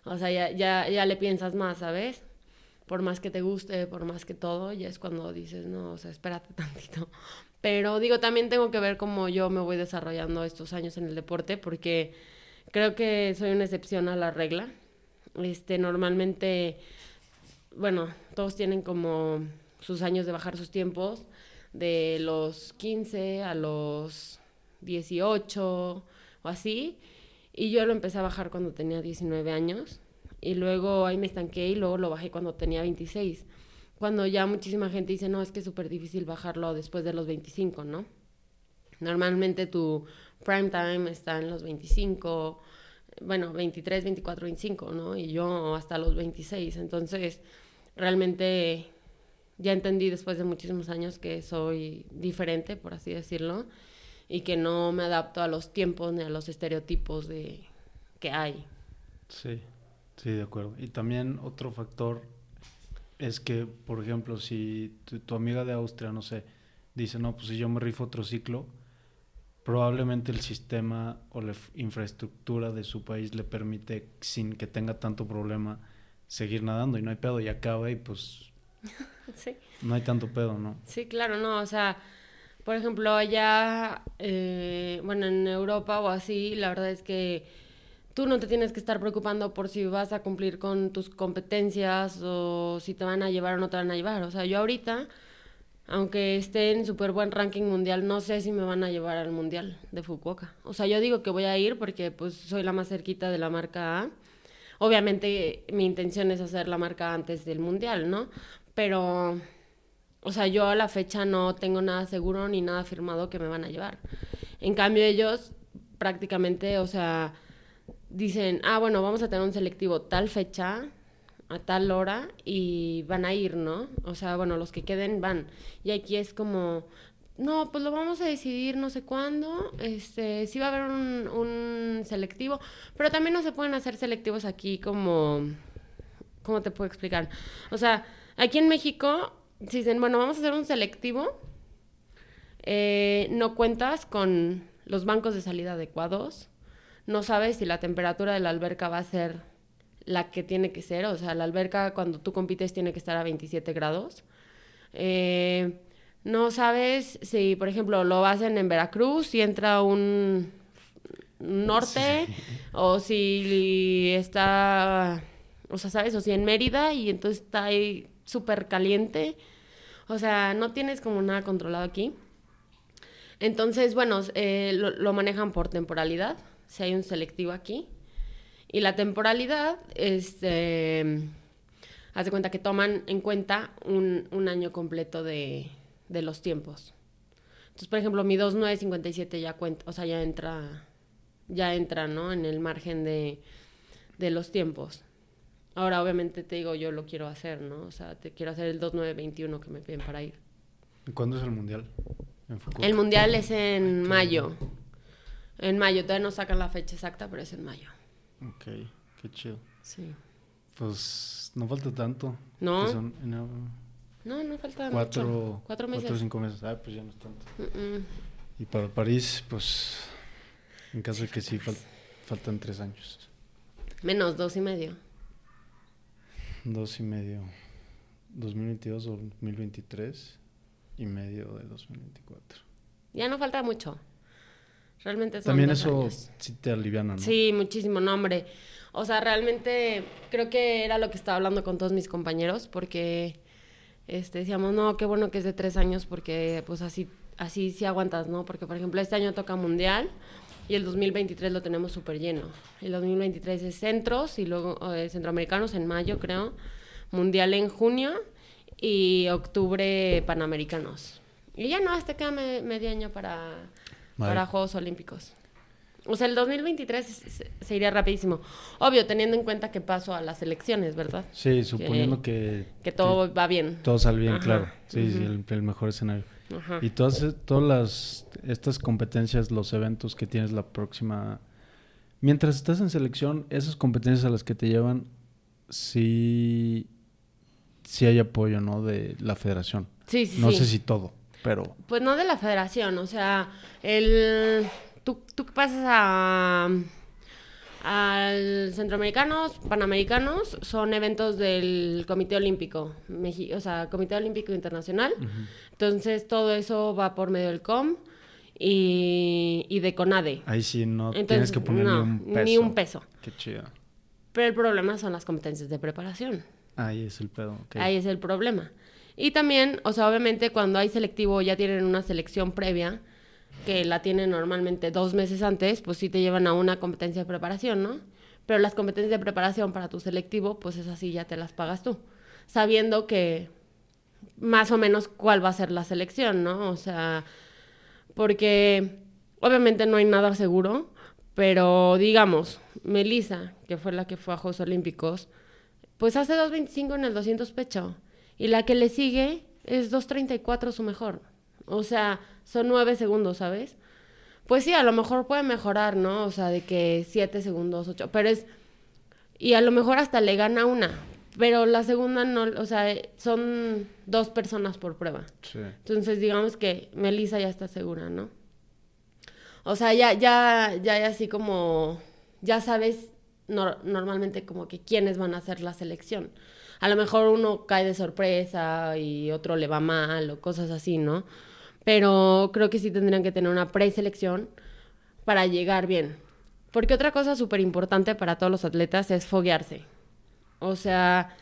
O sea, ya, ya, ya le piensas más, ¿sabes? Por más que te guste, por más que todo, ya es cuando dices, no, o sea, espérate tantito. Pero digo, también tengo que ver cómo yo me voy desarrollando estos años en el deporte, porque creo que soy una excepción a la regla. Este, normalmente, bueno, todos tienen como sus años de bajar sus tiempos, de los 15 a los 18 o así. Y yo lo empecé a bajar cuando tenía 19 años. Y luego ahí me estanqué y luego lo bajé cuando tenía 26. Cuando ya muchísima gente dice, no, es que es súper difícil bajarlo después de los 25, ¿no? Normalmente tu prime time está en los 25, bueno, 23, 24, 25, ¿no? Y yo hasta los 26. Entonces, realmente ya entendí después de muchísimos años que soy diferente, por así decirlo, y que no me adapto a los tiempos ni a los estereotipos de que hay. Sí, sí, de acuerdo. Y también otro factor es que, por ejemplo, si tu, tu amiga de Austria, no sé, dice, no, pues si yo me rifo otro ciclo, probablemente el sistema o la infraestructura de su país le permite, sin que tenga tanto problema, seguir nadando y no hay pedo y acaba y pues Sí. no hay tanto pedo, ¿no? Sí, claro, no, o sea, por ejemplo, allá, eh, bueno, en Europa o así, la verdad es que tú no te tienes que estar preocupando por si vas a cumplir con tus competencias o si te van a llevar o no te van a llevar. O sea, yo ahorita, aunque esté en súper buen ranking mundial, no sé si me van a llevar al mundial de Fukuoka. O sea, yo digo que voy a ir porque pues soy la más cerquita de la marca A. Obviamente mi intención es hacer la marca antes del mundial, ¿no? Pero o sea, yo a la fecha no tengo nada seguro ni nada firmado que me van a llevar. En cambio, ellos prácticamente, o sea, dicen, ah, bueno, vamos a tener un selectivo tal fecha, a tal hora, y van a ir, ¿no? O sea, bueno, los que queden van. Y aquí es como, no, pues lo vamos a decidir no sé cuándo, este, sí va a haber un, un selectivo, pero también no se pueden hacer selectivos aquí como, ¿cómo te puedo explicar? O sea, aquí en México si dicen, bueno, vamos a hacer un selectivo, eh, no cuentas con los bancos de salida adecuados, no sabes si la temperatura de la alberca va a ser la que tiene que ser, o sea, la alberca cuando tú compites tiene que estar a 27 grados. Eh, no sabes si, por ejemplo, lo hacen en Veracruz y entra un norte, o si está, o sea, ¿sabes? O si en Mérida y entonces está ahí súper caliente. O sea, no tienes como nada controlado aquí. Entonces, bueno, eh, lo, manejan por temporalidad, si hay un selectivo aquí. Y la temporalidad, este, haz de cuenta que toman en cuenta un, año completo de, los tiempos. Entonces, por ejemplo, mi 2957 ya cuenta, o sea, ya entra, ya entra, ¿no? En el margen de los tiempos. Ahora, obviamente, te digo, yo lo quiero hacer, ¿no? O sea, te quiero hacer el 2921 que me piden para ir. ¿Cuándo es el mundial? El mundial es en mayo. En mayo, todavía no sacan la fecha exacta, pero es en mayo. Ok, qué chido. Sí. Pues no falta tanto. ¿No? Son, no, no, no falta cuatro, mucho. Cuatro meses. Cuatro o cinco meses. Ah, pues ya no es tanto. Y para París, pues, en caso de que sí, fal faltan tres años. Menos, dos y medio. Dos y medio. 2022 o 2023 y medio de 2024. Ya no falta mucho. Realmente son También dos eso años. sí te aliviana, ¿no? Sí, muchísimo, no, hombre. O sea, realmente creo que era lo que estaba hablando con todos mis compañeros, porque este, decíamos, no, qué bueno que es de tres años, porque pues así, así sí aguantas, ¿no? Porque, por ejemplo, este año toca Mundial y el 2023 lo tenemos súper lleno. El 2023 es centros y luego eh, centroamericanos en mayo, creo. Mundial en junio y octubre panamericanos. Y ya no, hasta queda me- medio año para, para Juegos Olímpicos. O sea, el 2023 se, iría rapidísimo. Obvio, teniendo en cuenta que paso a las elecciones, ¿verdad? Sí, suponiendo que, Que todo va bien. todo sale bien, Ajá, claro. Sí, sí, el, el mejor escenario. Ajá. Y todas, e- todas las, estas competencias, los eventos que tienes la próxima... Mientras estás en selección, esas competencias a las que te llevan, sí, sí hay apoyo, ¿no? De la federación. Sí, sí, No sí. sé si todo, pero... Pues no de la federación, o sea, el tú, tú que pasas a al centroamericanos, panamericanos, son eventos del Comité Olímpico, Meji- o sea, Comité Olímpico Internacional. Entonces todo eso va por medio del COM y, y de CONADE. Ahí sí no Entonces, tienes que poner no, ni un peso. ni un peso. Qué chido. Pero el problema son las competencias de preparación. Ahí es el pedo. Ahí es el problema. Y también, o sea, obviamente cuando hay selectivo ya tienen una selección previa, que la tienen normalmente dos meses antes, pues sí te llevan a una competencia de preparación, ¿no? Pero las competencias de preparación para tu selectivo, pues es así, ya te las pagas tú, sabiendo que más o menos cuál va a ser la selección, ¿no? O sea, porque obviamente no hay nada seguro, pero digamos, Melissa, que fue la que fue a Juegos Olímpicos, pues hace 2.25 en el 200 pecho. Y la que le sigue es 2.34 su mejor. O sea, son 9 segundos, ¿sabes? Pues sí, a lo mejor puede mejorar, ¿no? O sea, de que 7 segundos, 8. Pero es. Y a lo mejor hasta le gana una. Pero la segunda no. O sea, son dos personas por prueba. Sí. Entonces, digamos que Melissa ya está segura, ¿no? O sea, ya, ya, ya hay así como, ya sabes nor- normalmente como que quiénes van a hacer la selección. A lo mejor uno cae de sorpresa y otro le va mal o cosas así, ¿no? Pero creo que sí tendrían que tener una preselección para llegar bien. Porque otra cosa súper importante para todos los atletas es foguearse. O sea,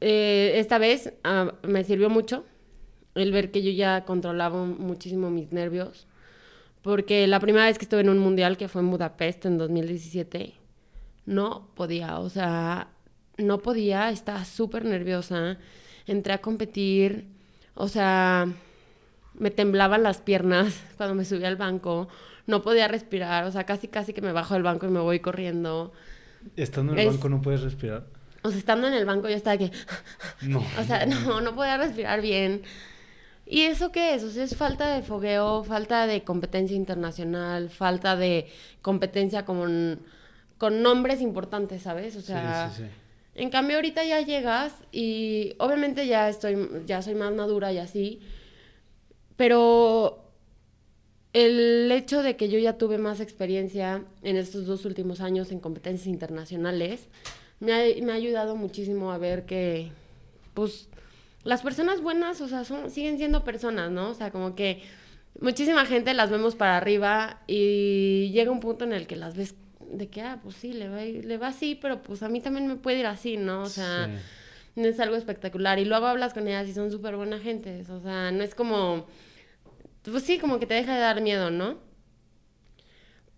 eh, esta vez ah, me sirvió mucho el ver que yo ya controlaba muchísimo mis nervios. Porque la primera vez que estuve en un mundial, que fue en Budapest en 2017, no podía, o sea, no podía, estaba súper nerviosa. Entré a competir, o sea, me temblaban las piernas cuando me subí al banco, no podía respirar, o sea, casi casi que me bajo del banco y me voy corriendo. Estando en el Es- banco no puedes respirar. O sea, estando en el banco yo estaba que... No. O sea, no, no podía respirar bien. ¿Y eso qué es? O sea, es falta de fogueo, falta de competencia internacional, falta de competencia con, con nombres importantes, ¿sabes? O sea, sí, sí, sí. en cambio ahorita ya llegas y obviamente ya estoy, ya soy más madura y así, pero el hecho de que yo ya tuve más experiencia en estos dos últimos años en competencias internacionales me ha, me ha ayudado muchísimo a ver que, pues, las personas buenas, o sea, son, siguen siendo personas, ¿no? O sea, como que muchísima gente las vemos para arriba y llega un punto en el que las ves de que, ah, pues sí, le va, le va así, pero pues a mí también me puede ir así, ¿no? O sea, Sí. no es algo espectacular. Y luego hablas con ellas y son súper buena gente. O sea, no es como. Pues sí, como que te deja de dar miedo, ¿no?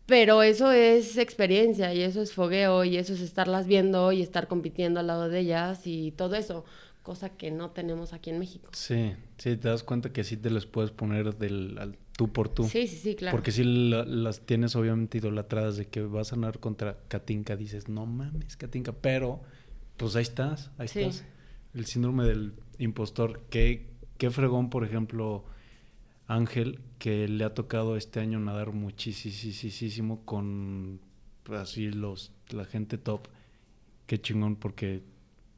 Pero eso es experiencia y eso es fogueo y eso es estarlas viendo y estar compitiendo al lado de ellas y todo eso. Cosa que no tenemos aquí en México. Sí, sí, te das cuenta que sí te les puedes poner del al tú por tú. Sí, sí, sí, claro. Porque si la- las tienes obviamente idolatradas de que vas a nadar contra Katinka, dices, no mames, Katinka, pero pues ahí estás, ahí Sí. estás. El síndrome del impostor, qué, qué fregón, por ejemplo, Ángel, que le ha tocado este año nadar muchísimo con pues, así los la gente top. Qué chingón, porque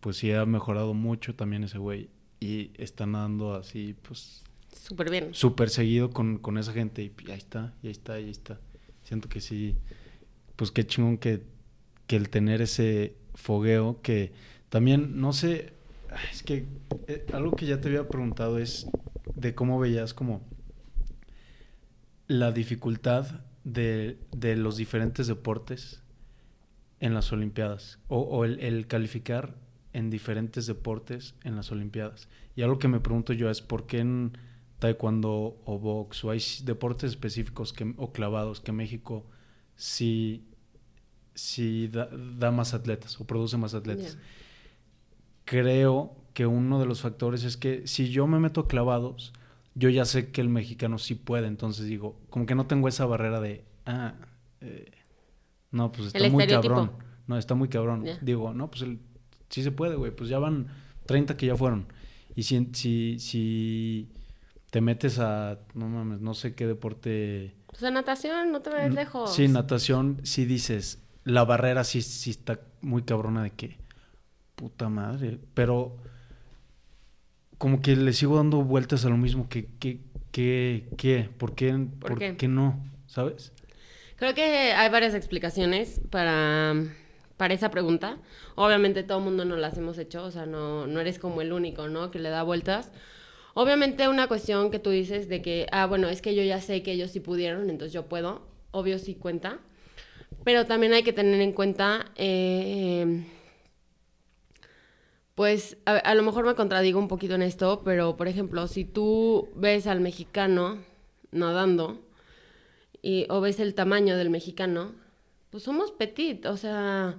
pues sí ha mejorado mucho también ese güey. Y está nadando así, pues Súper bien. súper seguido con, con esa gente y ahí está, y ahí está, y ahí está. Siento que sí, pues qué chingón que, que el tener ese fogueo que también, no sé, es que eh, algo que ya te había preguntado es de cómo veías como la dificultad de, de los diferentes deportes en las Olimpiadas o, o el, el calificar en diferentes deportes en las Olimpiadas. Y algo que me pregunto yo es por qué en taekwondo o box o hay deportes específicos que, o clavados que México sí, sí da, da más atletas o produce más atletas. Creo que uno de los factores es que si yo me meto clavados, yo ya sé que el mexicano sí puede, entonces digo, como que no tengo esa barrera de, ah, eh, no, pues está muy cabrón. No, está muy cabrón. Digo, no, pues el, sí se puede, güey, pues ya van 30 que ya fueron. Y si, si, si te metes a, no mames, no sé qué deporte... Pues a natación, no te vayas lejos. Sí, natación, sí dices, la barrera sí, sí está muy cabrona de que, puta madre, pero como que le sigo dando vueltas a lo mismo, que, que, que, que ¿por qué, por, qué? no? ¿Sabes? Creo que hay varias explicaciones para, para esa pregunta. Obviamente todo el mundo no las hemos hecho, o sea, no, no eres como el único, ¿no? Que le da vueltas. Obviamente una cuestión que tú dices de que, ah, bueno, es que yo ya sé que ellos sí pudieron, entonces yo puedo, obvio sí cuenta. Pero también hay que tener en cuenta... Eh, pues a, lo mejor me contradigo un poquito en esto, pero por ejemplo, si tú ves al mexicano nadando y, o ves el tamaño del mexicano, pues somos petit, o sea,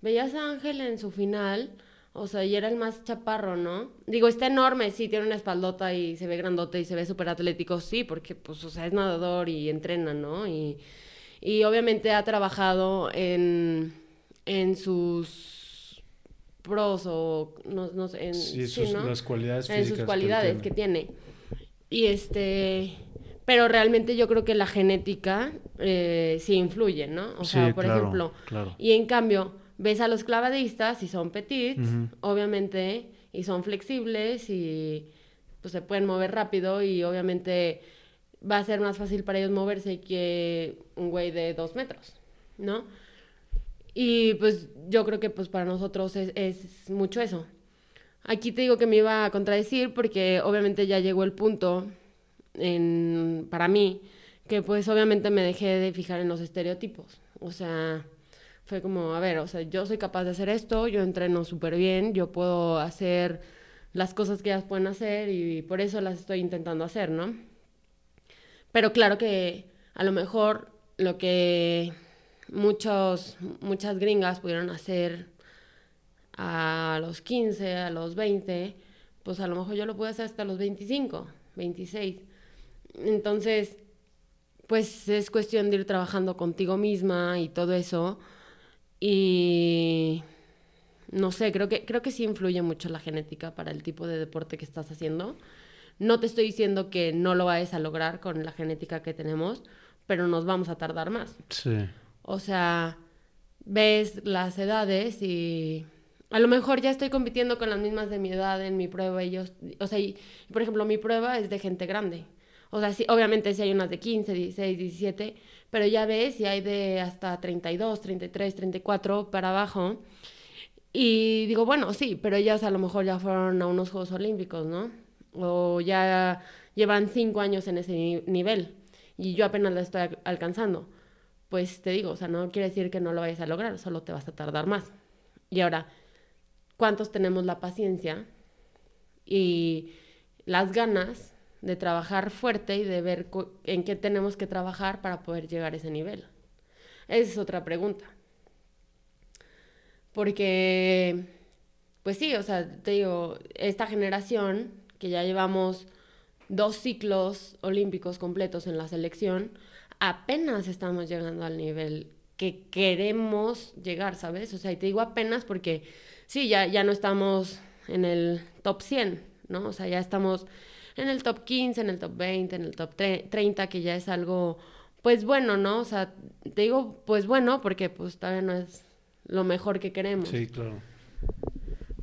veías a Ángel en su final, o sea, y era el más chaparro, ¿no? Digo, está enorme, sí, tiene una espaldota y se ve grandote y se ve súper atlético, sí, porque pues, o sea, es nadador y entrena, ¿no? Y, y obviamente ha trabajado en, en sus pros o no, sé, en, sus, las cualidades en sus cualidades que tiene. Y este, pero realmente yo creo que la genética eh, sí influye, ¿no? O sea, por ejemplo, y en cambio, ves a los clavadistas y son petits, obviamente, y son flexibles y pues se pueden mover rápido y obviamente va a ser más fácil para ellos moverse que un güey de dos metros, ¿no? Y pues yo creo que pues para nosotros es, mucho eso. Aquí te digo que me iba a contradecir porque obviamente ya llegó el punto en, para mí que pues obviamente me dejé de fijar en los estereotipos. O sea, fue como, a ver, o sea, yo soy capaz de hacer esto, yo entreno súper bien, yo puedo hacer las cosas que ellas pueden hacer y por eso las estoy intentando hacer, ¿no? Pero claro que a lo mejor lo que muchos, muchas gringas pudieron hacer a los 15, a los 20, pues a lo mejor yo lo pude hacer hasta los 25, 26. Entonces, pues es cuestión de ir trabajando contigo misma y todo eso. Y no sé, creo que, creo que sí influye mucho la genética para el tipo de deporte que estás haciendo. No te estoy diciendo que no lo vayas a lograr con la genética que tenemos, pero nos vamos a tardar más. Sí. O sea, ves las edades y a lo mejor ya estoy compitiendo con las mismas de mi edad en mi prueba y yo, o sea, por ejemplo, mi prueba es de gente grande. O sea, sí, obviamente sí hay unas de 15, 16, 17, pero ya ves, y hay de hasta 32, 33, 34 para abajo. Y digo, bueno, sí, pero ellas a lo mejor ya fueron a unos Juegos Olímpicos, ¿no? O ya llevan cinco años en ese nivel y yo apenas lo estoy alcanzando pues te digo, o sea, no quiere decir que no lo vayas a lograr, solo te vas a tardar más. Y ahora, ¿cuántos tenemos la paciencia y las ganas de trabajar fuerte y de ver en qué tenemos que trabajar para poder llegar a ese nivel? Esa es otra pregunta. Porque, pues sí, o sea, te digo, esta generación que ya llevamos dos ciclos olímpicos completos en la selección, apenas estamos llegando al nivel que queremos llegar, ¿sabes? O sea, y te digo apenas porque sí, ya, ya no estamos en el top 100, ¿no? O sea, ya estamos en el top 15, en el top 20, en el top 30, que ya es algo, pues bueno, ¿no? O sea, te digo, pues bueno, porque pues todavía no es lo mejor que queremos. Sí, claro.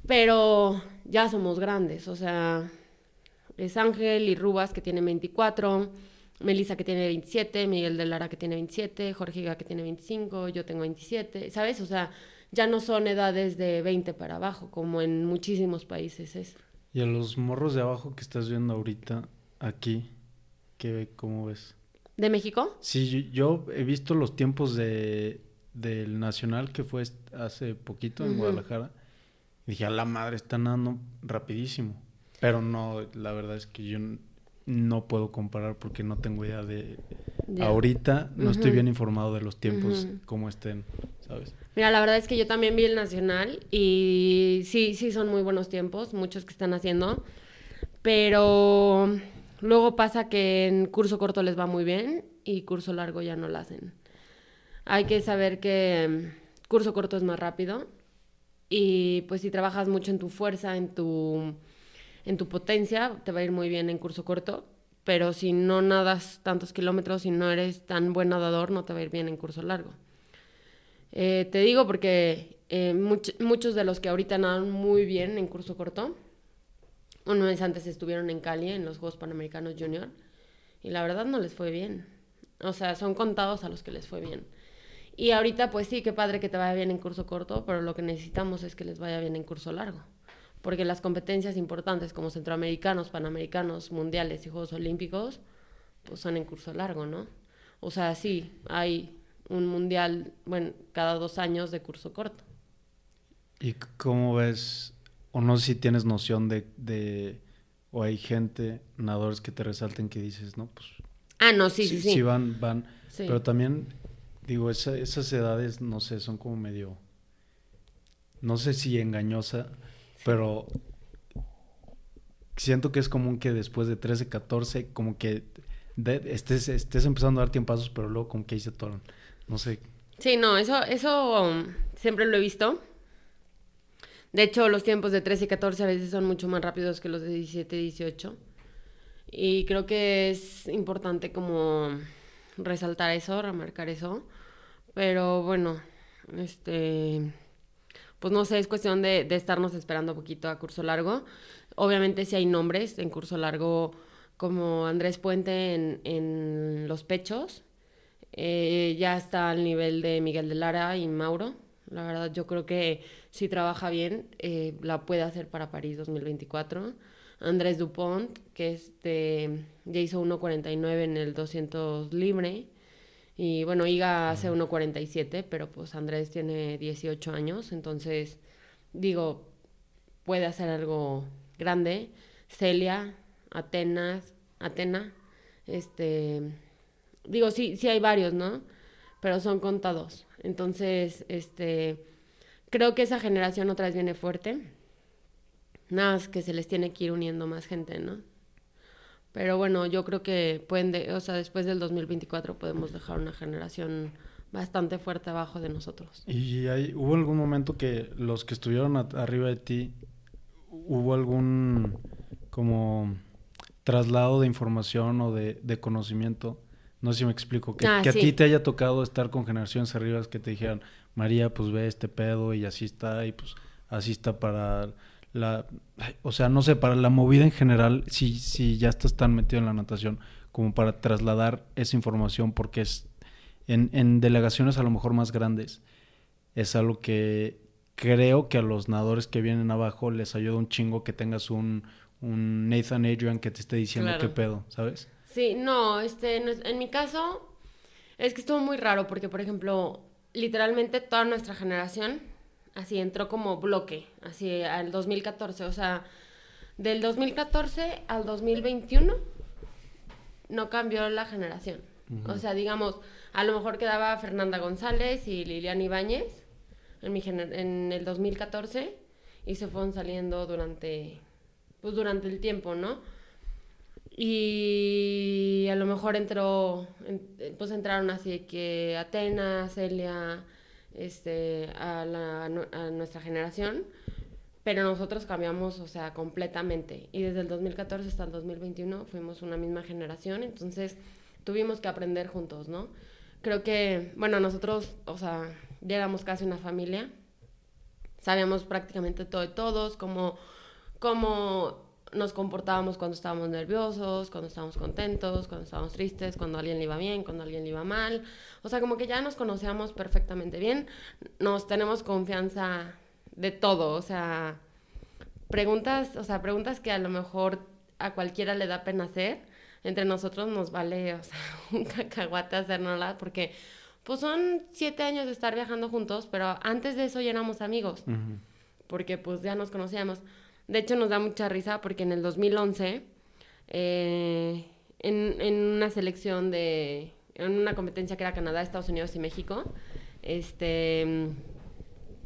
Pero ya somos grandes, o sea, es Ángel y Rubas que tiene 24 Melissa que tiene 27, Miguel de Lara que tiene 27, Jorge Higa que tiene 25, yo tengo 27, ¿sabes? O sea, ya no son edades de 20 para abajo, como en muchísimos países es. Y a los morros de abajo que estás viendo ahorita aquí, ¿qué, ¿cómo ves? ¿De México? Sí, yo, he visto los tiempos de, del Nacional que fue hace poquito en Guadalajara. Y dije, a la madre, están nadando rapidísimo. Pero no, la verdad es que yo no puedo comparar porque no tengo idea de... Ahorita no estoy bien informado de los tiempos, como estén, ¿sabes? Mira, la verdad es que yo también vi el Nacional y sí, sí son muy buenos tiempos, muchos que están haciendo, pero luego pasa que en curso corto les va muy bien y curso largo ya no lo hacen. Hay que saber que mm, curso corto es más rápido y pues si trabajas mucho en tu fuerza, en tu, en tu potencia, te va a ir muy bien en curso corto. Pero si no nadas tantos kilómetros y no eres tan buen nadador, no te va a ir bien en curso largo. Eh, te digo porque eh, muchos de los que ahorita nadan muy bien en curso corto, un mes antes estuvieron en Cali en los Juegos Panamericanos Junior y la verdad no les fue bien. O sea, son contados a los que les fue bien. Y ahorita, pues sí, qué padre que te vaya bien en curso corto, pero lo que necesitamos es que les vaya bien en curso largo. Porque las competencias importantes como centroamericanos, panamericanos, mundiales y Juegos Olímpicos, pues son en curso largo, ¿no? O sea, sí, hay un mundial, bueno, cada dos años de curso corto. ¿Y cómo ves, o no sé si tienes noción de, de o hay gente, nadadores que te resalten que dices, no, pues... Ah, no, sí, sí, sí. Sí, van, van. Pero también Digo, esas edades, no sé, son como medio, no sé si engañosa, pero siento que es común que después de 13, 14, como que estés, estés empezando a dar tiempazos, pero luego como que ahí se atoran. No sé. Sí, no, eso, eso um, siempre lo he visto. De hecho, los tiempos de 13 y 14 a veces son mucho más rápidos que los de 17 y 18. Y creo que es importante como resaltar eso, remarcar eso. Pero bueno, este, pues no sé, es cuestión de, estarnos esperando un poquito a curso largo. Obviamente si hay nombres en curso largo como Andrés Puente en, los pechos. Eh, ya está al nivel de Miguel de Lara y Mauro. La verdad, yo creo que si trabaja bien, eh, la puede hacer para París 2024. Andrés Dupont, que este, ya hizo 1.49 en el 200 libre. Y bueno, Iga hace 1.47, pero pues Andrés tiene 18 años, entonces digo, puede hacer algo grande. Celia, Atenas, Atena, este, digo, sí, sí hay varios, ¿no? Pero son contados. Entonces, este, creo que esa generación otra vez viene fuerte. Nada más que se les tiene que ir uniendo más gente, ¿no? Pero bueno, yo creo que pueden, o sea, después del 2024 podemos dejar una generación bastante fuerte abajo de nosotros. ¿Y hay, hubo algún momento que los que estuvieron arriba de ti, hubo algún como traslado de información o de, conocimiento? No sé si me explico. Que, ah, que a ti te haya tocado estar con generaciones arriba que te dijeran, María, pues ve este pedo y así está, y pues así está para la, o sea, no sé, para la movida en general, si, si ya estás tan metido en la natación como para trasladar esa información, porque es en, en delegaciones a lo mejor más grandes, es algo que creo que a los nadadores que vienen abajo les ayuda un chingo que tengas un, un Nathan Adrian que te esté diciendo qué pedo, ¿sabes? Sí, no, este, en mi caso es que estuvo muy raro porque, por ejemplo, literalmente toda nuestra generación así entró como bloque, así al 2014, o sea, del 2014 al 2021 no cambió la generación. O sea, digamos, a lo mejor quedaba Fernanda González y Lilian Ibáñez en, mi en el 2014 y se fueron saliendo durante, pues durante el tiempo, ¿no? Y a lo mejor entró, pues entraron así que Atenas, Celia, este, a, la, a nuestra generación, pero nosotros cambiamos, o sea, completamente. Y desde el 2014 hasta el 2021 fuimos una misma generación, entonces tuvimos que aprender juntos, ¿no? Creo que, bueno, nosotros, o sea, ya éramos casi una familia, sabíamos prácticamente todo de todos, cómo, cómo nos comportábamos cuando estábamos nerviosos, cuando estábamos contentos, cuando estábamos tristes, cuando a alguien le iba bien, cuando a alguien le iba mal. O sea, como que ya nos conocíamos perfectamente bien, nos tenemos confianza de todo, o sea, preguntas, o sea, preguntas que a lo mejor a cualquiera le da pena hacer, entre nosotros nos vale, o sea, un cacahuate hacernosla porque pues son siete años de estar viajando juntos, pero antes de eso ya éramos amigos, porque pues ya nos conocíamos. De hecho, nos da mucha risa porque en el 2011, eh, en, en, una selección de. en una competencia que era Canadá, Estados Unidos y México, este.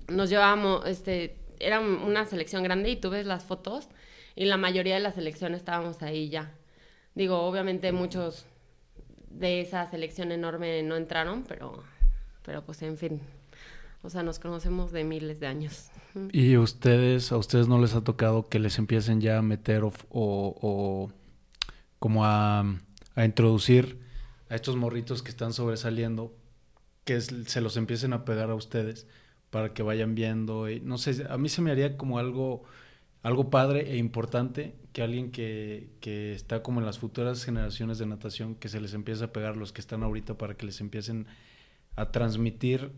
nos llevábamos. este era una selección grande y tú ves las fotos y la mayoría de la selección estábamos ahí ya. Digo, obviamente muchos de esa selección enorme no entraron, pero, pero pues en fin, o sea, nos conocemos de miles de años. ¿Y ustedes, a ustedes no les ha tocado que les empiecen ya a meter o, o, como a, a, introducir a estos morritos que están sobresaliendo, que se los empiecen a pegar a ustedes para que vayan viendo? Y, no sé, a mí se me haría como algo, algo padre e importante que alguien que, que está como en las futuras generaciones de natación, que se les empiece a pegar los que están ahorita para que les empiecen a transmitir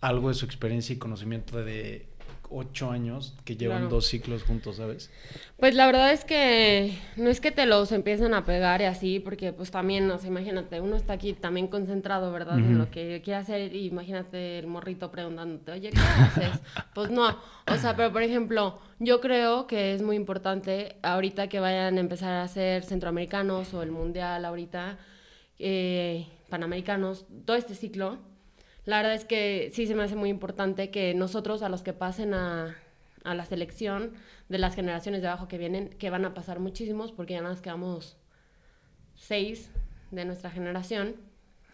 algo de su experiencia y conocimiento de ocho años que llevan dos ciclos juntos, ¿sabes? Pues la verdad es que no es que te los empiecen a pegar y así, porque pues también, no sé, imagínate, uno está aquí también concentrado, ¿verdad? En lo que quiere hacer y imagínate el morrito preguntándote, oye, ¿qué haces? pues no, o sea, pero por ejemplo, yo creo que es muy importante ahorita que vayan a empezar a ser centroamericanos o el mundial ahorita, eh, panamericanos, todo este ciclo la verdad es que sí se me hace muy importante que nosotros, a los que pasen a, la selección de las generaciones de abajo que vienen, que van a pasar muchísimos, porque ya nos quedamos seis de nuestra generación,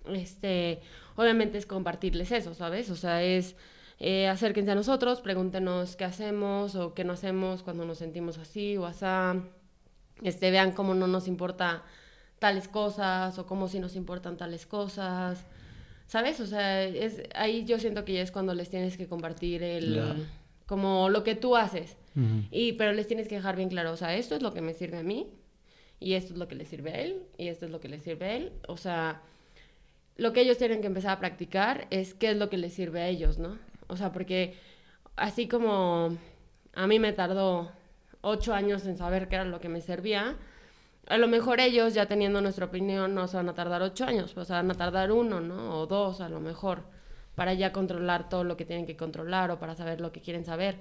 este, obviamente es compartirles eso, ¿sabes? O sea, es eh, acérquense a nosotros, pregúntenos qué hacemos o qué no hacemos cuando nos sentimos así o así, este, vean cómo no nos importa tales cosas o cómo sí nos importan tales cosas. ¿Sabes? O sea, es, ahí yo siento que ya es cuando les tienes que compartir el... Como lo que tú haces. y, pero les tienes que dejar bien claro, o sea, esto es lo que me sirve a mí, y esto es lo que le sirve a él, y esto es lo que le sirve a él. O sea, lo que ellos tienen que empezar a practicar es qué es lo que les sirve a ellos, ¿no? O sea, porque así como a mí me tardó ocho años en saber qué era lo que me servía, a lo mejor ellos, ya teniendo nuestra opinión, no se van a tardar ocho años, pues van a tardar uno, ¿no? O dos, a lo mejor, para ya controlar todo lo que tienen que controlar o para saber lo que quieren saber.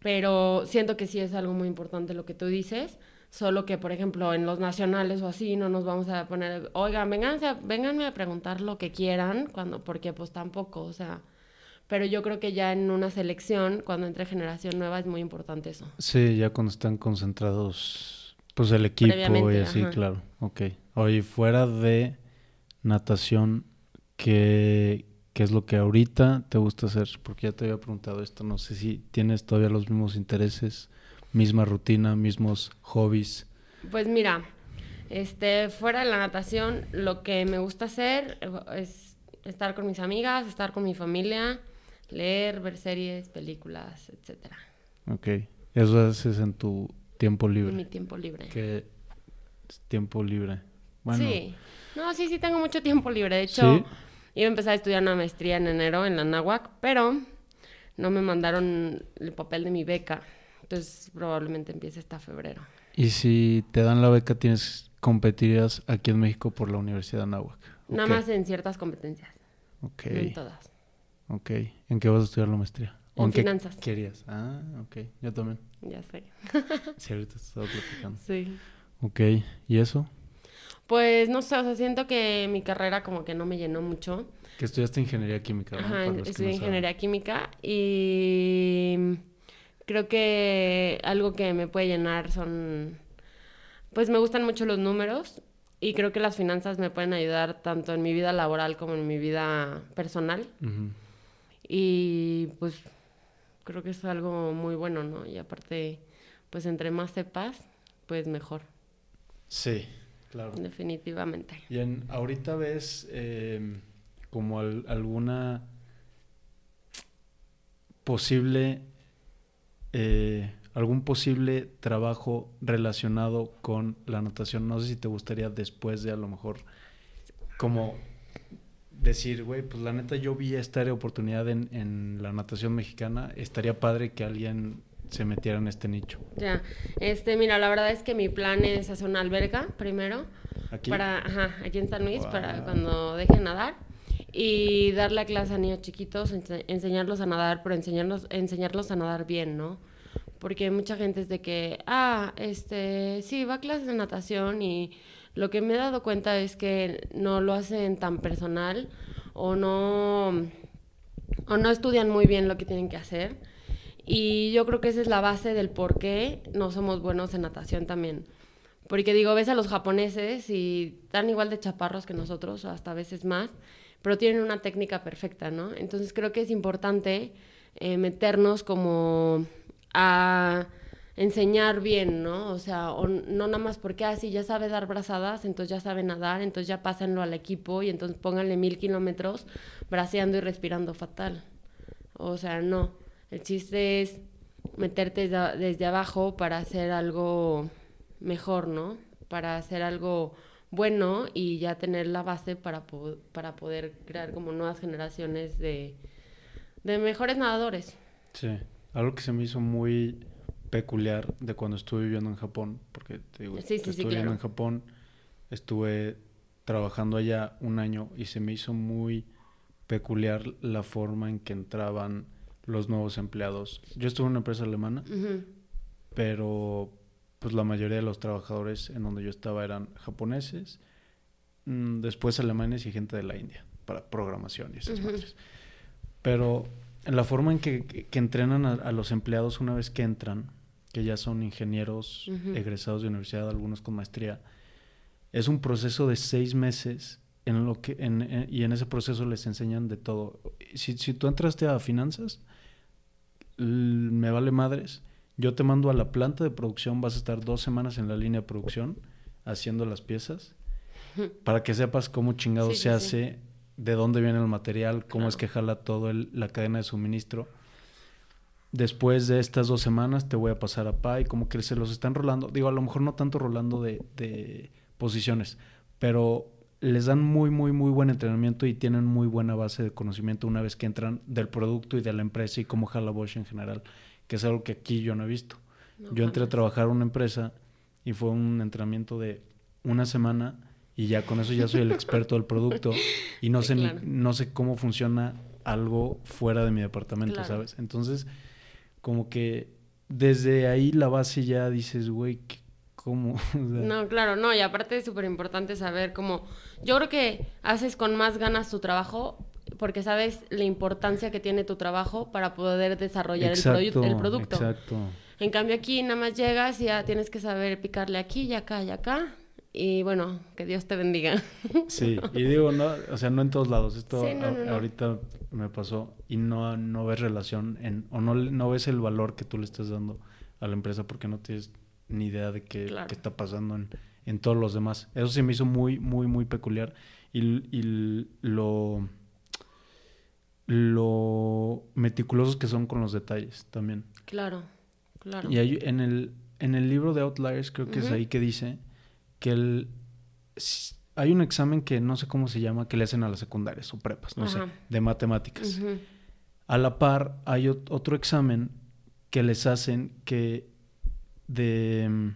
Pero siento que sí es algo muy importante lo que tú dices, solo que, por ejemplo, en los nacionales o así, no nos vamos a poner, oigan, vénganse, vénganme a preguntar lo que quieran, cuando, porque pues tampoco, o sea... Pero yo creo que ya en una selección, cuando entre generación nueva, es muy importante eso. Sí, ya cuando están concentrados pues el equipo y así, claro. Ok. Oye, fuera de natación, ¿qué, ¿qué es lo que ahorita te gusta hacer? Porque ya te había preguntado esto, no sé si tienes todavía los mismos intereses, misma rutina, mismos hobbies. Pues mira, este, fuera de la natación, lo que me gusta hacer es estar con mis amigas, estar con mi familia, leer, ver series, películas, etcétera. Ok. Eso haces en tu Tiempo libre. Mi tiempo libre. ¿Qué tiempo libre? Bueno. Sí. No, sí, sí, tengo mucho tiempo libre. De hecho, iba a empezar a estudiar una maestría en enero en la NAWAC, pero no me mandaron el papel de mi beca. Entonces, probablemente empiece hasta febrero. ¿Y si te dan la beca, tienes competirías aquí en México por la Universidad de Nahuac? Nada más en ciertas competencias. Ok. en todas. Ok. ¿En qué vas a estudiar la maestría? En finanzas. querías? Ah, ok. Yo también. Ya sé. sí, ahorita estaba platicando. Sí. Ok. ¿Y eso? Pues no sé, o sea, siento que mi carrera como que no me llenó mucho. Que estudiaste ingeniería química, ¿no? Ajá, estudié ingeniería química y creo que algo que me puede llenar son, pues me gustan mucho los números y creo que las finanzas me pueden ayudar tanto en mi vida laboral como en mi vida personal. Y pues creo que es algo muy bueno, ¿no? Y aparte, pues entre más sepas, pues mejor. Sí, claro. Definitivamente. Y en, ahorita ves em, como alguna posible, eh, algún posible trabajo relacionado con la natación. No sé si te gustaría después de a lo mejor como decir, güey, pues la neta yo vi esta oportunidad en, en la natación mexicana, estaría padre que alguien se metiera en este nicho. Ya, este, mira, la verdad es que mi plan es hacer una alberca primero. ¿Aquí? Para, ajá, aquí en San Luis, para cuando dejen nadar. Y darle clase a niños chiquitos, enseñarlos a nadar, pero enseñarlos, enseñarlos a nadar bien, ¿no? Porque mucha gente es de que, ah, este, sí, va a clases de natación y lo que me he dado cuenta es que no lo hacen tan personal o no, o no estudian muy bien lo que tienen que hacer. Y yo creo que esa es la base del por qué no somos buenos en natación también. Porque digo, ves a los japoneses y están igual de chaparros que nosotros, o hasta veces más, pero tienen una técnica perfecta, ¿no? Entonces creo que es importante eh, meternos como a enseñar bien, ¿no? O sea, no nada más porque así ah, ya sabe dar brazadas, entonces ya sabe nadar, entonces ya pásenlo al equipo y entonces pónganle mil kilómetros braceando y respirando fatal. O sea, no. El chiste es meterte desde abajo para hacer algo mejor, ¿no? Para hacer algo bueno y ya tener la base para, para poder crear como nuevas generaciones de, de mejores nadadores. Sí, algo que se me hizo muy peculiar de cuando estuve viviendo en Japón, porque te digo, estuve viviendo en Japón, estuve trabajando allá un año y se me hizo muy peculiar la forma en que entraban los nuevos empleados. Yo estuve en una empresa alemana, pero pues la mayoría de los trabajadores en donde yo estaba eran japoneses, mm, después alemanes y gente de la India para programación y esas cosas. Pero la forma en que, entrenan a, los empleados una vez que entran, que ya son ingenieros egresados de universidad, algunos con maestría, es un proceso de seis meses en lo que y en ese proceso les enseñan de todo. Si, si tú entraste a finanzas, me vale madres. Yo te mando a la planta de producción, vas a estar dos semanas en la línea de producción haciendo las piezas para que sepas cómo chingado se hace de dónde viene el material, cómo es que jala todo la cadena de suministro. Después de estas dos semanas te voy a pasar a PAI, como que se los están rolando. Digo, a lo mejor no tanto rolando de, de posiciones, pero les dan muy, muy, muy buen entrenamiento y tienen muy buena base de conocimiento una vez que entran del producto y de la empresa y cómo jala Bosch en general, que es algo que aquí yo no he visto. yo entré a trabajar en una empresa y fue un entrenamiento de una semana y ya con eso ya soy el experto del producto y no sé ni, no sé cómo funciona algo fuera de mi departamento, ¿sabes? Entonces, como que desde ahí la base ya dices, güey, ¿cómo? no, claro, no, y aparte es súper importante saber cómo, yo creo que haces con más ganas tu trabajo porque sabes la importancia que tiene tu trabajo para poder desarrollar el, el producto. Exacto. En cambio aquí nada más llegas y ya tienes que saber picarle aquí y acá y acá y bueno, que Dios te bendiga. Sí, y digo, no, o sea, no en todos lados. Esto ahorita me pasó y no, no ves relación en, o no, no ves el valor que tú le estás dando a la empresa porque no tienes ni idea de qué, está pasando en, en, todos los demás. Eso se me hizo muy, muy, muy peculiar. Y, y lo, lo meticulosos que son con los detalles también. Claro, claro. Y hay, en, el, en el libro de Outliers creo que es ahí que dice que el, hay un examen que no sé cómo se llama, que le hacen a las secundarias o prepas, no sé, de matemáticas. A la par hay otro examen que les hacen que de mm,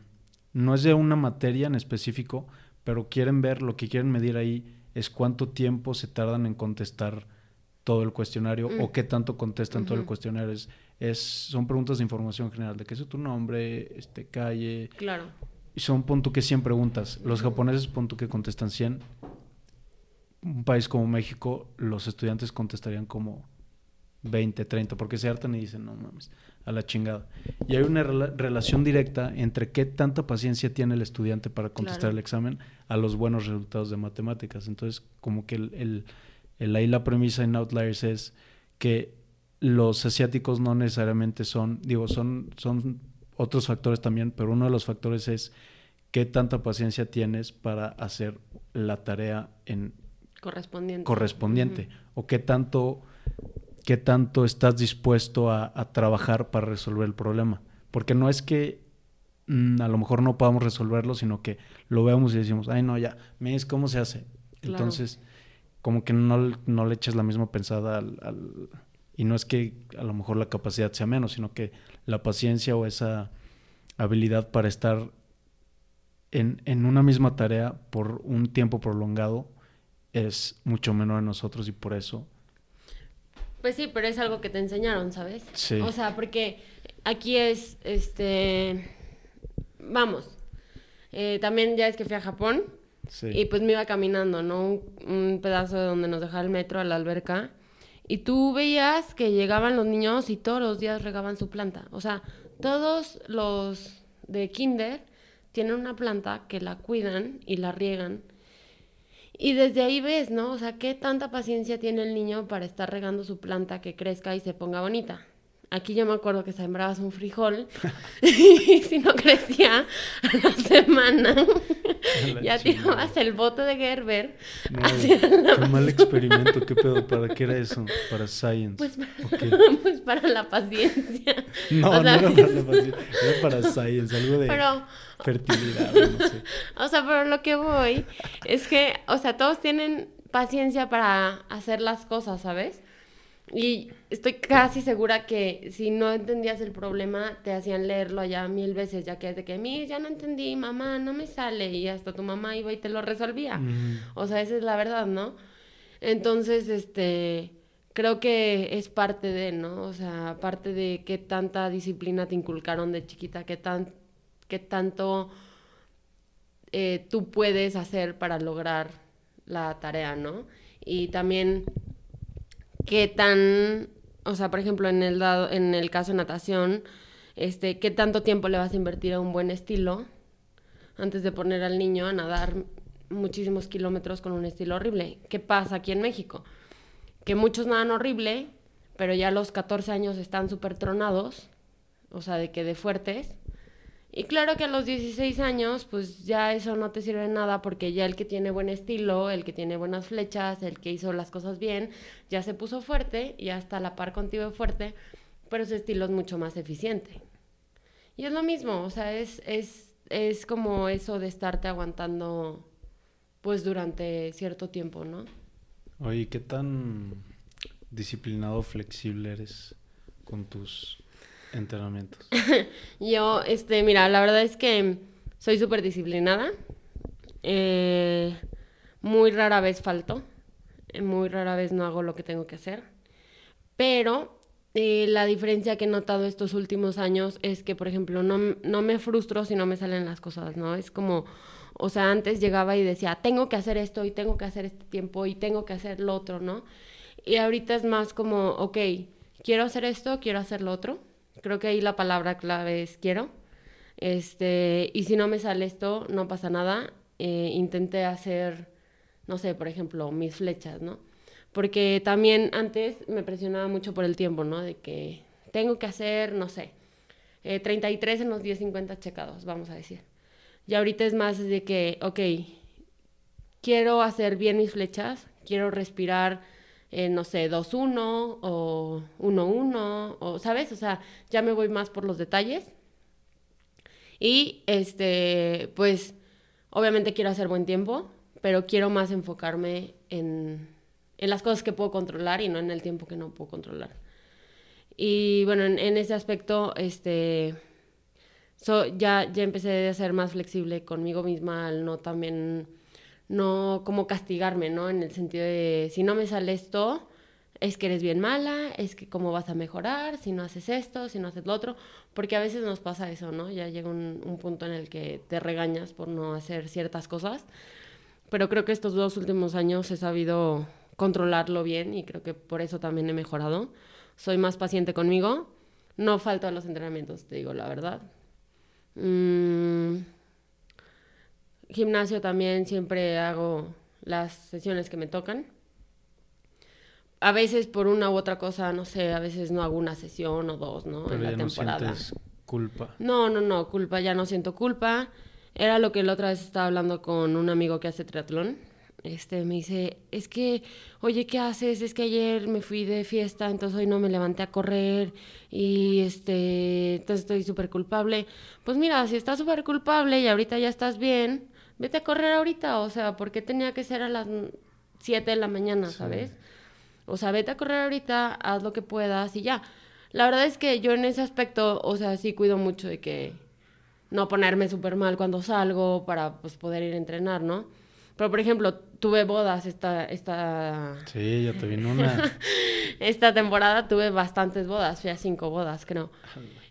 no es de una materia en específico, pero quieren ver, lo que quieren medir ahí es cuánto tiempo se tardan en contestar todo el cuestionario o mm. qué tanto contestan todo el cuestionario. Es, son preguntas de información general, de qué es tu nombre, este, calle, claro son punto que 100 preguntas. Los japoneses punto que contestan 100. Un país como México, los estudiantes contestarían como 20, 30, porque se hartan y dicen, no mames, a la chingada. Y hay una relación directa entre qué tanta paciencia tiene el estudiante para contestar el examen a los buenos resultados de matemáticas. Entonces, como que el, el, ahí la premisa en Outliers es que los asiáticos no necesariamente son, digo, son, son otros factores también, pero uno de los factores es qué tanta paciencia tienes para hacer la tarea en correspondiente, correspondiente o qué tanto, qué tanto estás dispuesto a, trabajar para resolver el problema. Porque no es que mm, a lo mejor no podamos resolverlo, sino que lo vemos y decimos, ay no, ya, me es cómo se hace. Entonces, como que no, no, le eches la misma pensada al y no es que a lo mejor la capacidad sea menos, sino que la paciencia o esa habilidad para estar en, en una misma tarea por un tiempo prolongado es mucho menor en nosotros y por eso pues sí, pero es algo que te enseñaron, ¿sabes? Sí. O sea, porque aquí es, este, vamos, eh, también ya es que fui a Japón sí. y pues me iba caminando, ¿no? Un, un, pedazo de donde nos dejaba el metro a la alberca y tú veías que llegaban los niños y todos los días regaban su planta. O sea, todos los de kinder tienen una planta que la cuidan y la riegan. Y desde ahí ves, ¿no? O sea, qué tanta paciencia tiene el niño para estar regando su planta que crezca y se ponga bonita. Aquí yo me acuerdo que sembrabas un frijol y si no crecía a la semana ya tirabas el bote de Gerber. No, qué mal experimento, qué pedo, ¿para qué era eso? Para science. Pues, pues para la paciencia. No, no era para la paciencia, era para science, algo de fertilidad, no sé. O sea, pero lo que voy es que, o sea, todos tienen paciencia para hacer las cosas, ¿sabes? Y estoy casi segura que si no entendías el problema, te hacían leerlo allá mil veces, ya que es de que, mí ya no entendí, mamá, no me sale, y hasta tu mamá iba y te lo resolvía. O sea, esa es la verdad, ¿no? Entonces, este, creo que es parte de, ¿no? O sea, parte de qué tanta disciplina te inculcaron de chiquita, qué, tan, qué tanto eh, tú puedes hacer para lograr la tarea, ¿no? Y también qué tan, o sea, por ejemplo, en el, dado, en el caso de natación, este, qué tanto tiempo le vas a invertir a un buen estilo antes de poner al niño a nadar muchísimos kilómetros con un estilo horrible. ¿Qué pasa aquí en México? Que muchos nadan horrible, pero ya los 14 años están súper tronados, o sea, de que de fuertes, y claro que a los 16 años, pues ya eso no te sirve de nada porque ya el que tiene buen estilo, el que tiene buenas flechas, el que hizo las cosas bien, ya se puso fuerte, ya está a la par contigo de fuerte, pero su estilo es mucho más eficiente. Y es lo mismo, o sea, es, es, es como eso de estarte aguantando pues durante cierto tiempo, ¿no? Oye, ¿qué tan disciplinado, flexible eres con tus entrenamientos? Yo, este, mira, la verdad es que soy súper disciplinada. Eh, muy rara vez falto. Eh, muy rara vez no hago lo que tengo que hacer. Pero eh, la diferencia que he notado estos últimos años es que, por ejemplo, no, no me frustro si no me salen las cosas, ¿no? Es como, o sea, antes llegaba y decía, tengo que hacer esto y tengo que hacer este tiempo y tengo que hacer lo otro, ¿no? Y ahorita es más como, ok, quiero hacer esto, quiero hacer lo otro Creo que ahí la palabra clave es quiero. Este, y si no me sale esto, no pasa nada. Eh, intenté hacer, no sé, por ejemplo, mis flechas, ¿no? Porque también antes me presionaba mucho por el tiempo, ¿no? De que tengo que hacer, no sé, 33 eh, en los 10.50 checados, vamos a decir. Y ahorita es más de que, ok, quiero hacer bien mis flechas, quiero respirar eh, no sé, 2-1 o 1-1, o, ¿sabes? O sea, ya me voy más por los detalles. Y, este, pues, obviamente quiero hacer buen tiempo, pero quiero más enfocarme en, en las cosas que puedo controlar y no en el tiempo que no puedo controlar. Y bueno, en, ese aspecto, este, ya, ya empecé a ser más flexible conmigo misma al no también no como castigarme, ¿no? En el sentido de, si no me sale esto, es que eres bien mala, es que cómo vas a mejorar, si no haces esto, si no haces lo otro, porque a veces nos pasa eso, ¿no? Ya llega un, punto en el que te regañas por no hacer ciertas cosas, pero creo que estos dos últimos años he sabido controlarlo bien y creo que por eso también he mejorado. Soy más paciente conmigo, no falto a los entrenamientos, te digo la verdad. Mm, Gimnasio también siempre hago las sesiones que me tocan. A veces por una u otra cosa, no sé, a veces no hago una sesión o dos, ¿no? Pero en la temporada. No culpa. No, no, no, culpa, ya no siento culpa. Era lo que la otra vez estaba hablando con un amigo que hace triatlón. Este me dice, es que, oye, ¿qué haces? Es que ayer me fui de fiesta, entonces hoy no me levanté a correr y este, entonces estoy súper culpable. Pues mira, si estás súper culpable y ahorita ya estás bien, vete a correr ahorita, o sea, ¿por qué tenía que ser a las 7 de la mañana, sabes? O sea, vete a correr ahorita, haz lo que puedas y ya. La verdad es que yo en ese aspecto, o sea, sí cuido mucho de que no ponerme súper mal cuando salgo para pues poder ir a entrenar, ¿no? Pero, por ejemplo, tuve bodas esta... esta... Sí, yo te vino una... esta temporada tuve bastantes bodas, fui a cinco bodas, creo.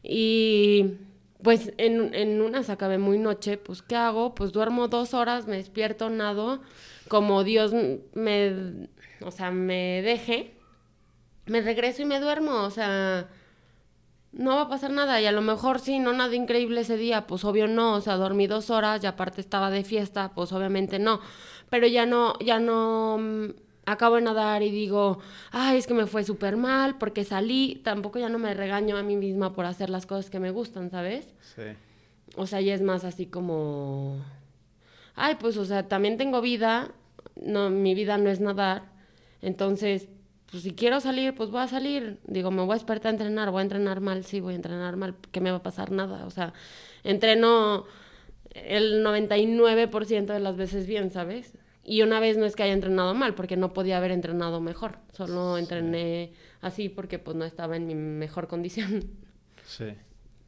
Y pues en, en unas acabé muy noche, pues ¿qué hago? Pues duermo dos horas, me despierto, nado, como Dios me, o sea, me deje, me regreso y me duermo, o sea, no va a pasar nada. Y a lo mejor sí, no nada increíble ese día, pues obvio no. O sea, dormí dos horas y aparte estaba de fiesta, pues obviamente no. Pero ya no, ya no mm, acabo de nadar y digo, ay, es que me fue súper mal porque salí. Tampoco ya no me regaño a mí misma por hacer las cosas que me gustan, ¿sabes? Sí. O sea, ya es más así como, ay, pues, o sea, también tengo vida. No, mi vida no es nadar. Entonces, pues si quiero salir, pues voy a salir. Digo, me voy a despertar a entrenar, voy a entrenar mal, sí, voy a entrenar mal, que me va a pasar nada. O sea, entreno el 99% de las veces bien, ¿sabes? Y una vez no es que haya entrenado mal, porque no podía haber entrenado mejor. Solo entrené así porque pues no estaba en mi mejor condición. Sí.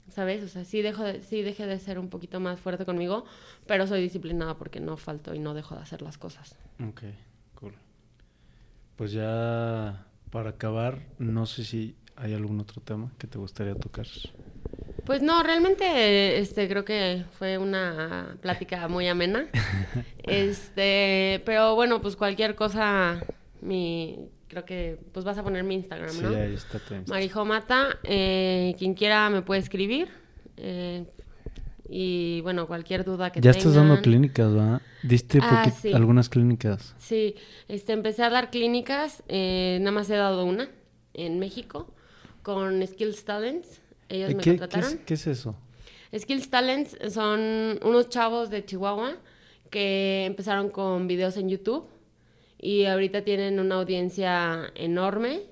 ¿Sabes? O sea, sí, dejo de, sí dejé de ser un poquito más fuerte conmigo, pero soy disciplinada porque no falto y no dejo de hacer las cosas. Ok, cool. Pues ya para acabar, no sé si hay algún otro tema que te gustaría tocar. Pues no, realmente este creo que fue una plática muy amena. este, pero bueno, pues cualquier cosa mi creo que pues vas a poner mi Instagram, ¿no? Sí, ahí está tu Insta. Marijomata, eh, quien quiera me puede escribir. eh, y bueno, cualquier duda que Ya tengan. estás dando clínicas, ¿verdad? Diste Ah, sí. algunas clínicas. Sí, este, empecé a dar clínicas, eh, nada más he dado una en México con Skills Talents. Ellos Eh, me ¿Qué, qué contrataron. es, qué es eso? Skills Talents son unos chavos de Chihuahua que empezaron con videos en YouTube y ahorita tienen una audiencia enorme.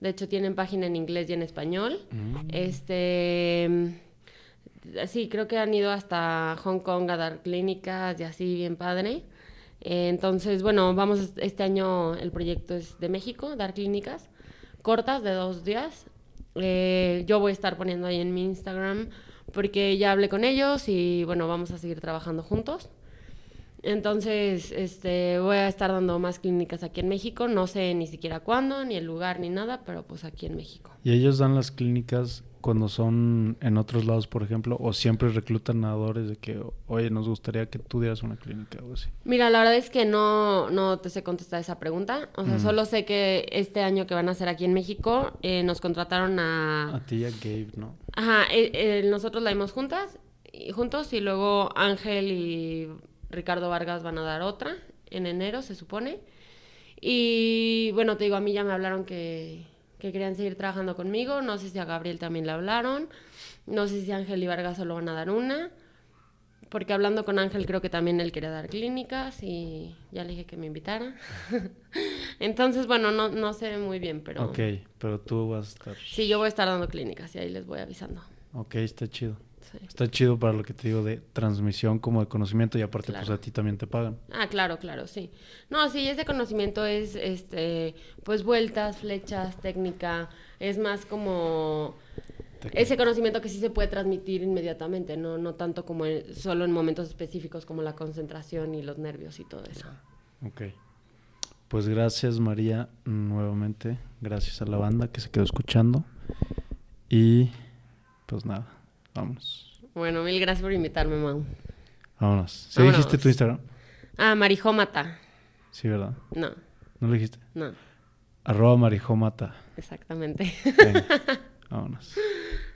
De hecho, tienen página en inglés y en español. Mm. Este. Sí, creo que han ido hasta Hong Kong a dar clínicas y así, bien padre. Eh, Entonces, bueno, vamos, este año el proyecto es de México, dar clínicas cortas de dos días. Eh, yo voy a estar poniendo ahí en mi Instagram porque ya hablé con ellos y bueno, vamos a seguir trabajando juntos. Entonces, este, voy a estar dando más clínicas aquí en México. No sé ni siquiera cuándo, ni el lugar, ni nada, pero pues aquí en México. ¿Y ellos dan las clínicas cuando son en otros lados, por ejemplo? ¿O siempre reclutan nadadores de que, oye, nos gustaría que tú dieras una clínica o así? Mira, la verdad es que no, no te sé contestar esa pregunta. O sea, Mm. solo sé que este año que van a hacer aquí en México, eh, nos contrataron a... A ti y a Gabe, ¿no? Ajá, eh, eh, nosotros la dimos juntas, y, juntos y luego Ángel y Ricardo Vargas van a dar otra en enero, se supone. Y bueno, te digo, a mí ya me hablaron que, que querían seguir trabajando conmigo. No sé si a Gabriel también le hablaron. No sé si Ángel y Vargas solo van a dar una. Porque hablando con Ángel creo que también él quería dar clínicas y ya le dije que me invitara. Entonces, bueno, no, no sé muy bien, pero Ok, pero tú vas a estar... sí, yo voy a estar dando clínicas y ahí les voy avisando. Ok, está chido. Sí. Está chido para lo que te digo de transmisión como de conocimiento y aparte Claro. pues a ti también te pagan. Ah, claro, claro, sí. No, sí, ese conocimiento es, este, pues vueltas, flechas, técnica, es más como ese conocimiento que sí se puede transmitir inmediatamente, no, no tanto como en- solo en momentos específicos como la concentración y los nervios y todo eso. Ok. Pues gracias María nuevamente. Gracias a la banda que se quedó escuchando. Y pues nada, vámonos. Bueno, mil gracias por invitarme, Mau. Vámonos. ¿Sí Vámonos. dijiste tu Instagram? Ah, Marijomata. Sí, ¿verdad? No, ¿No lo dijiste? no, Arroba marijomata. exactamente. Venga, vámonos.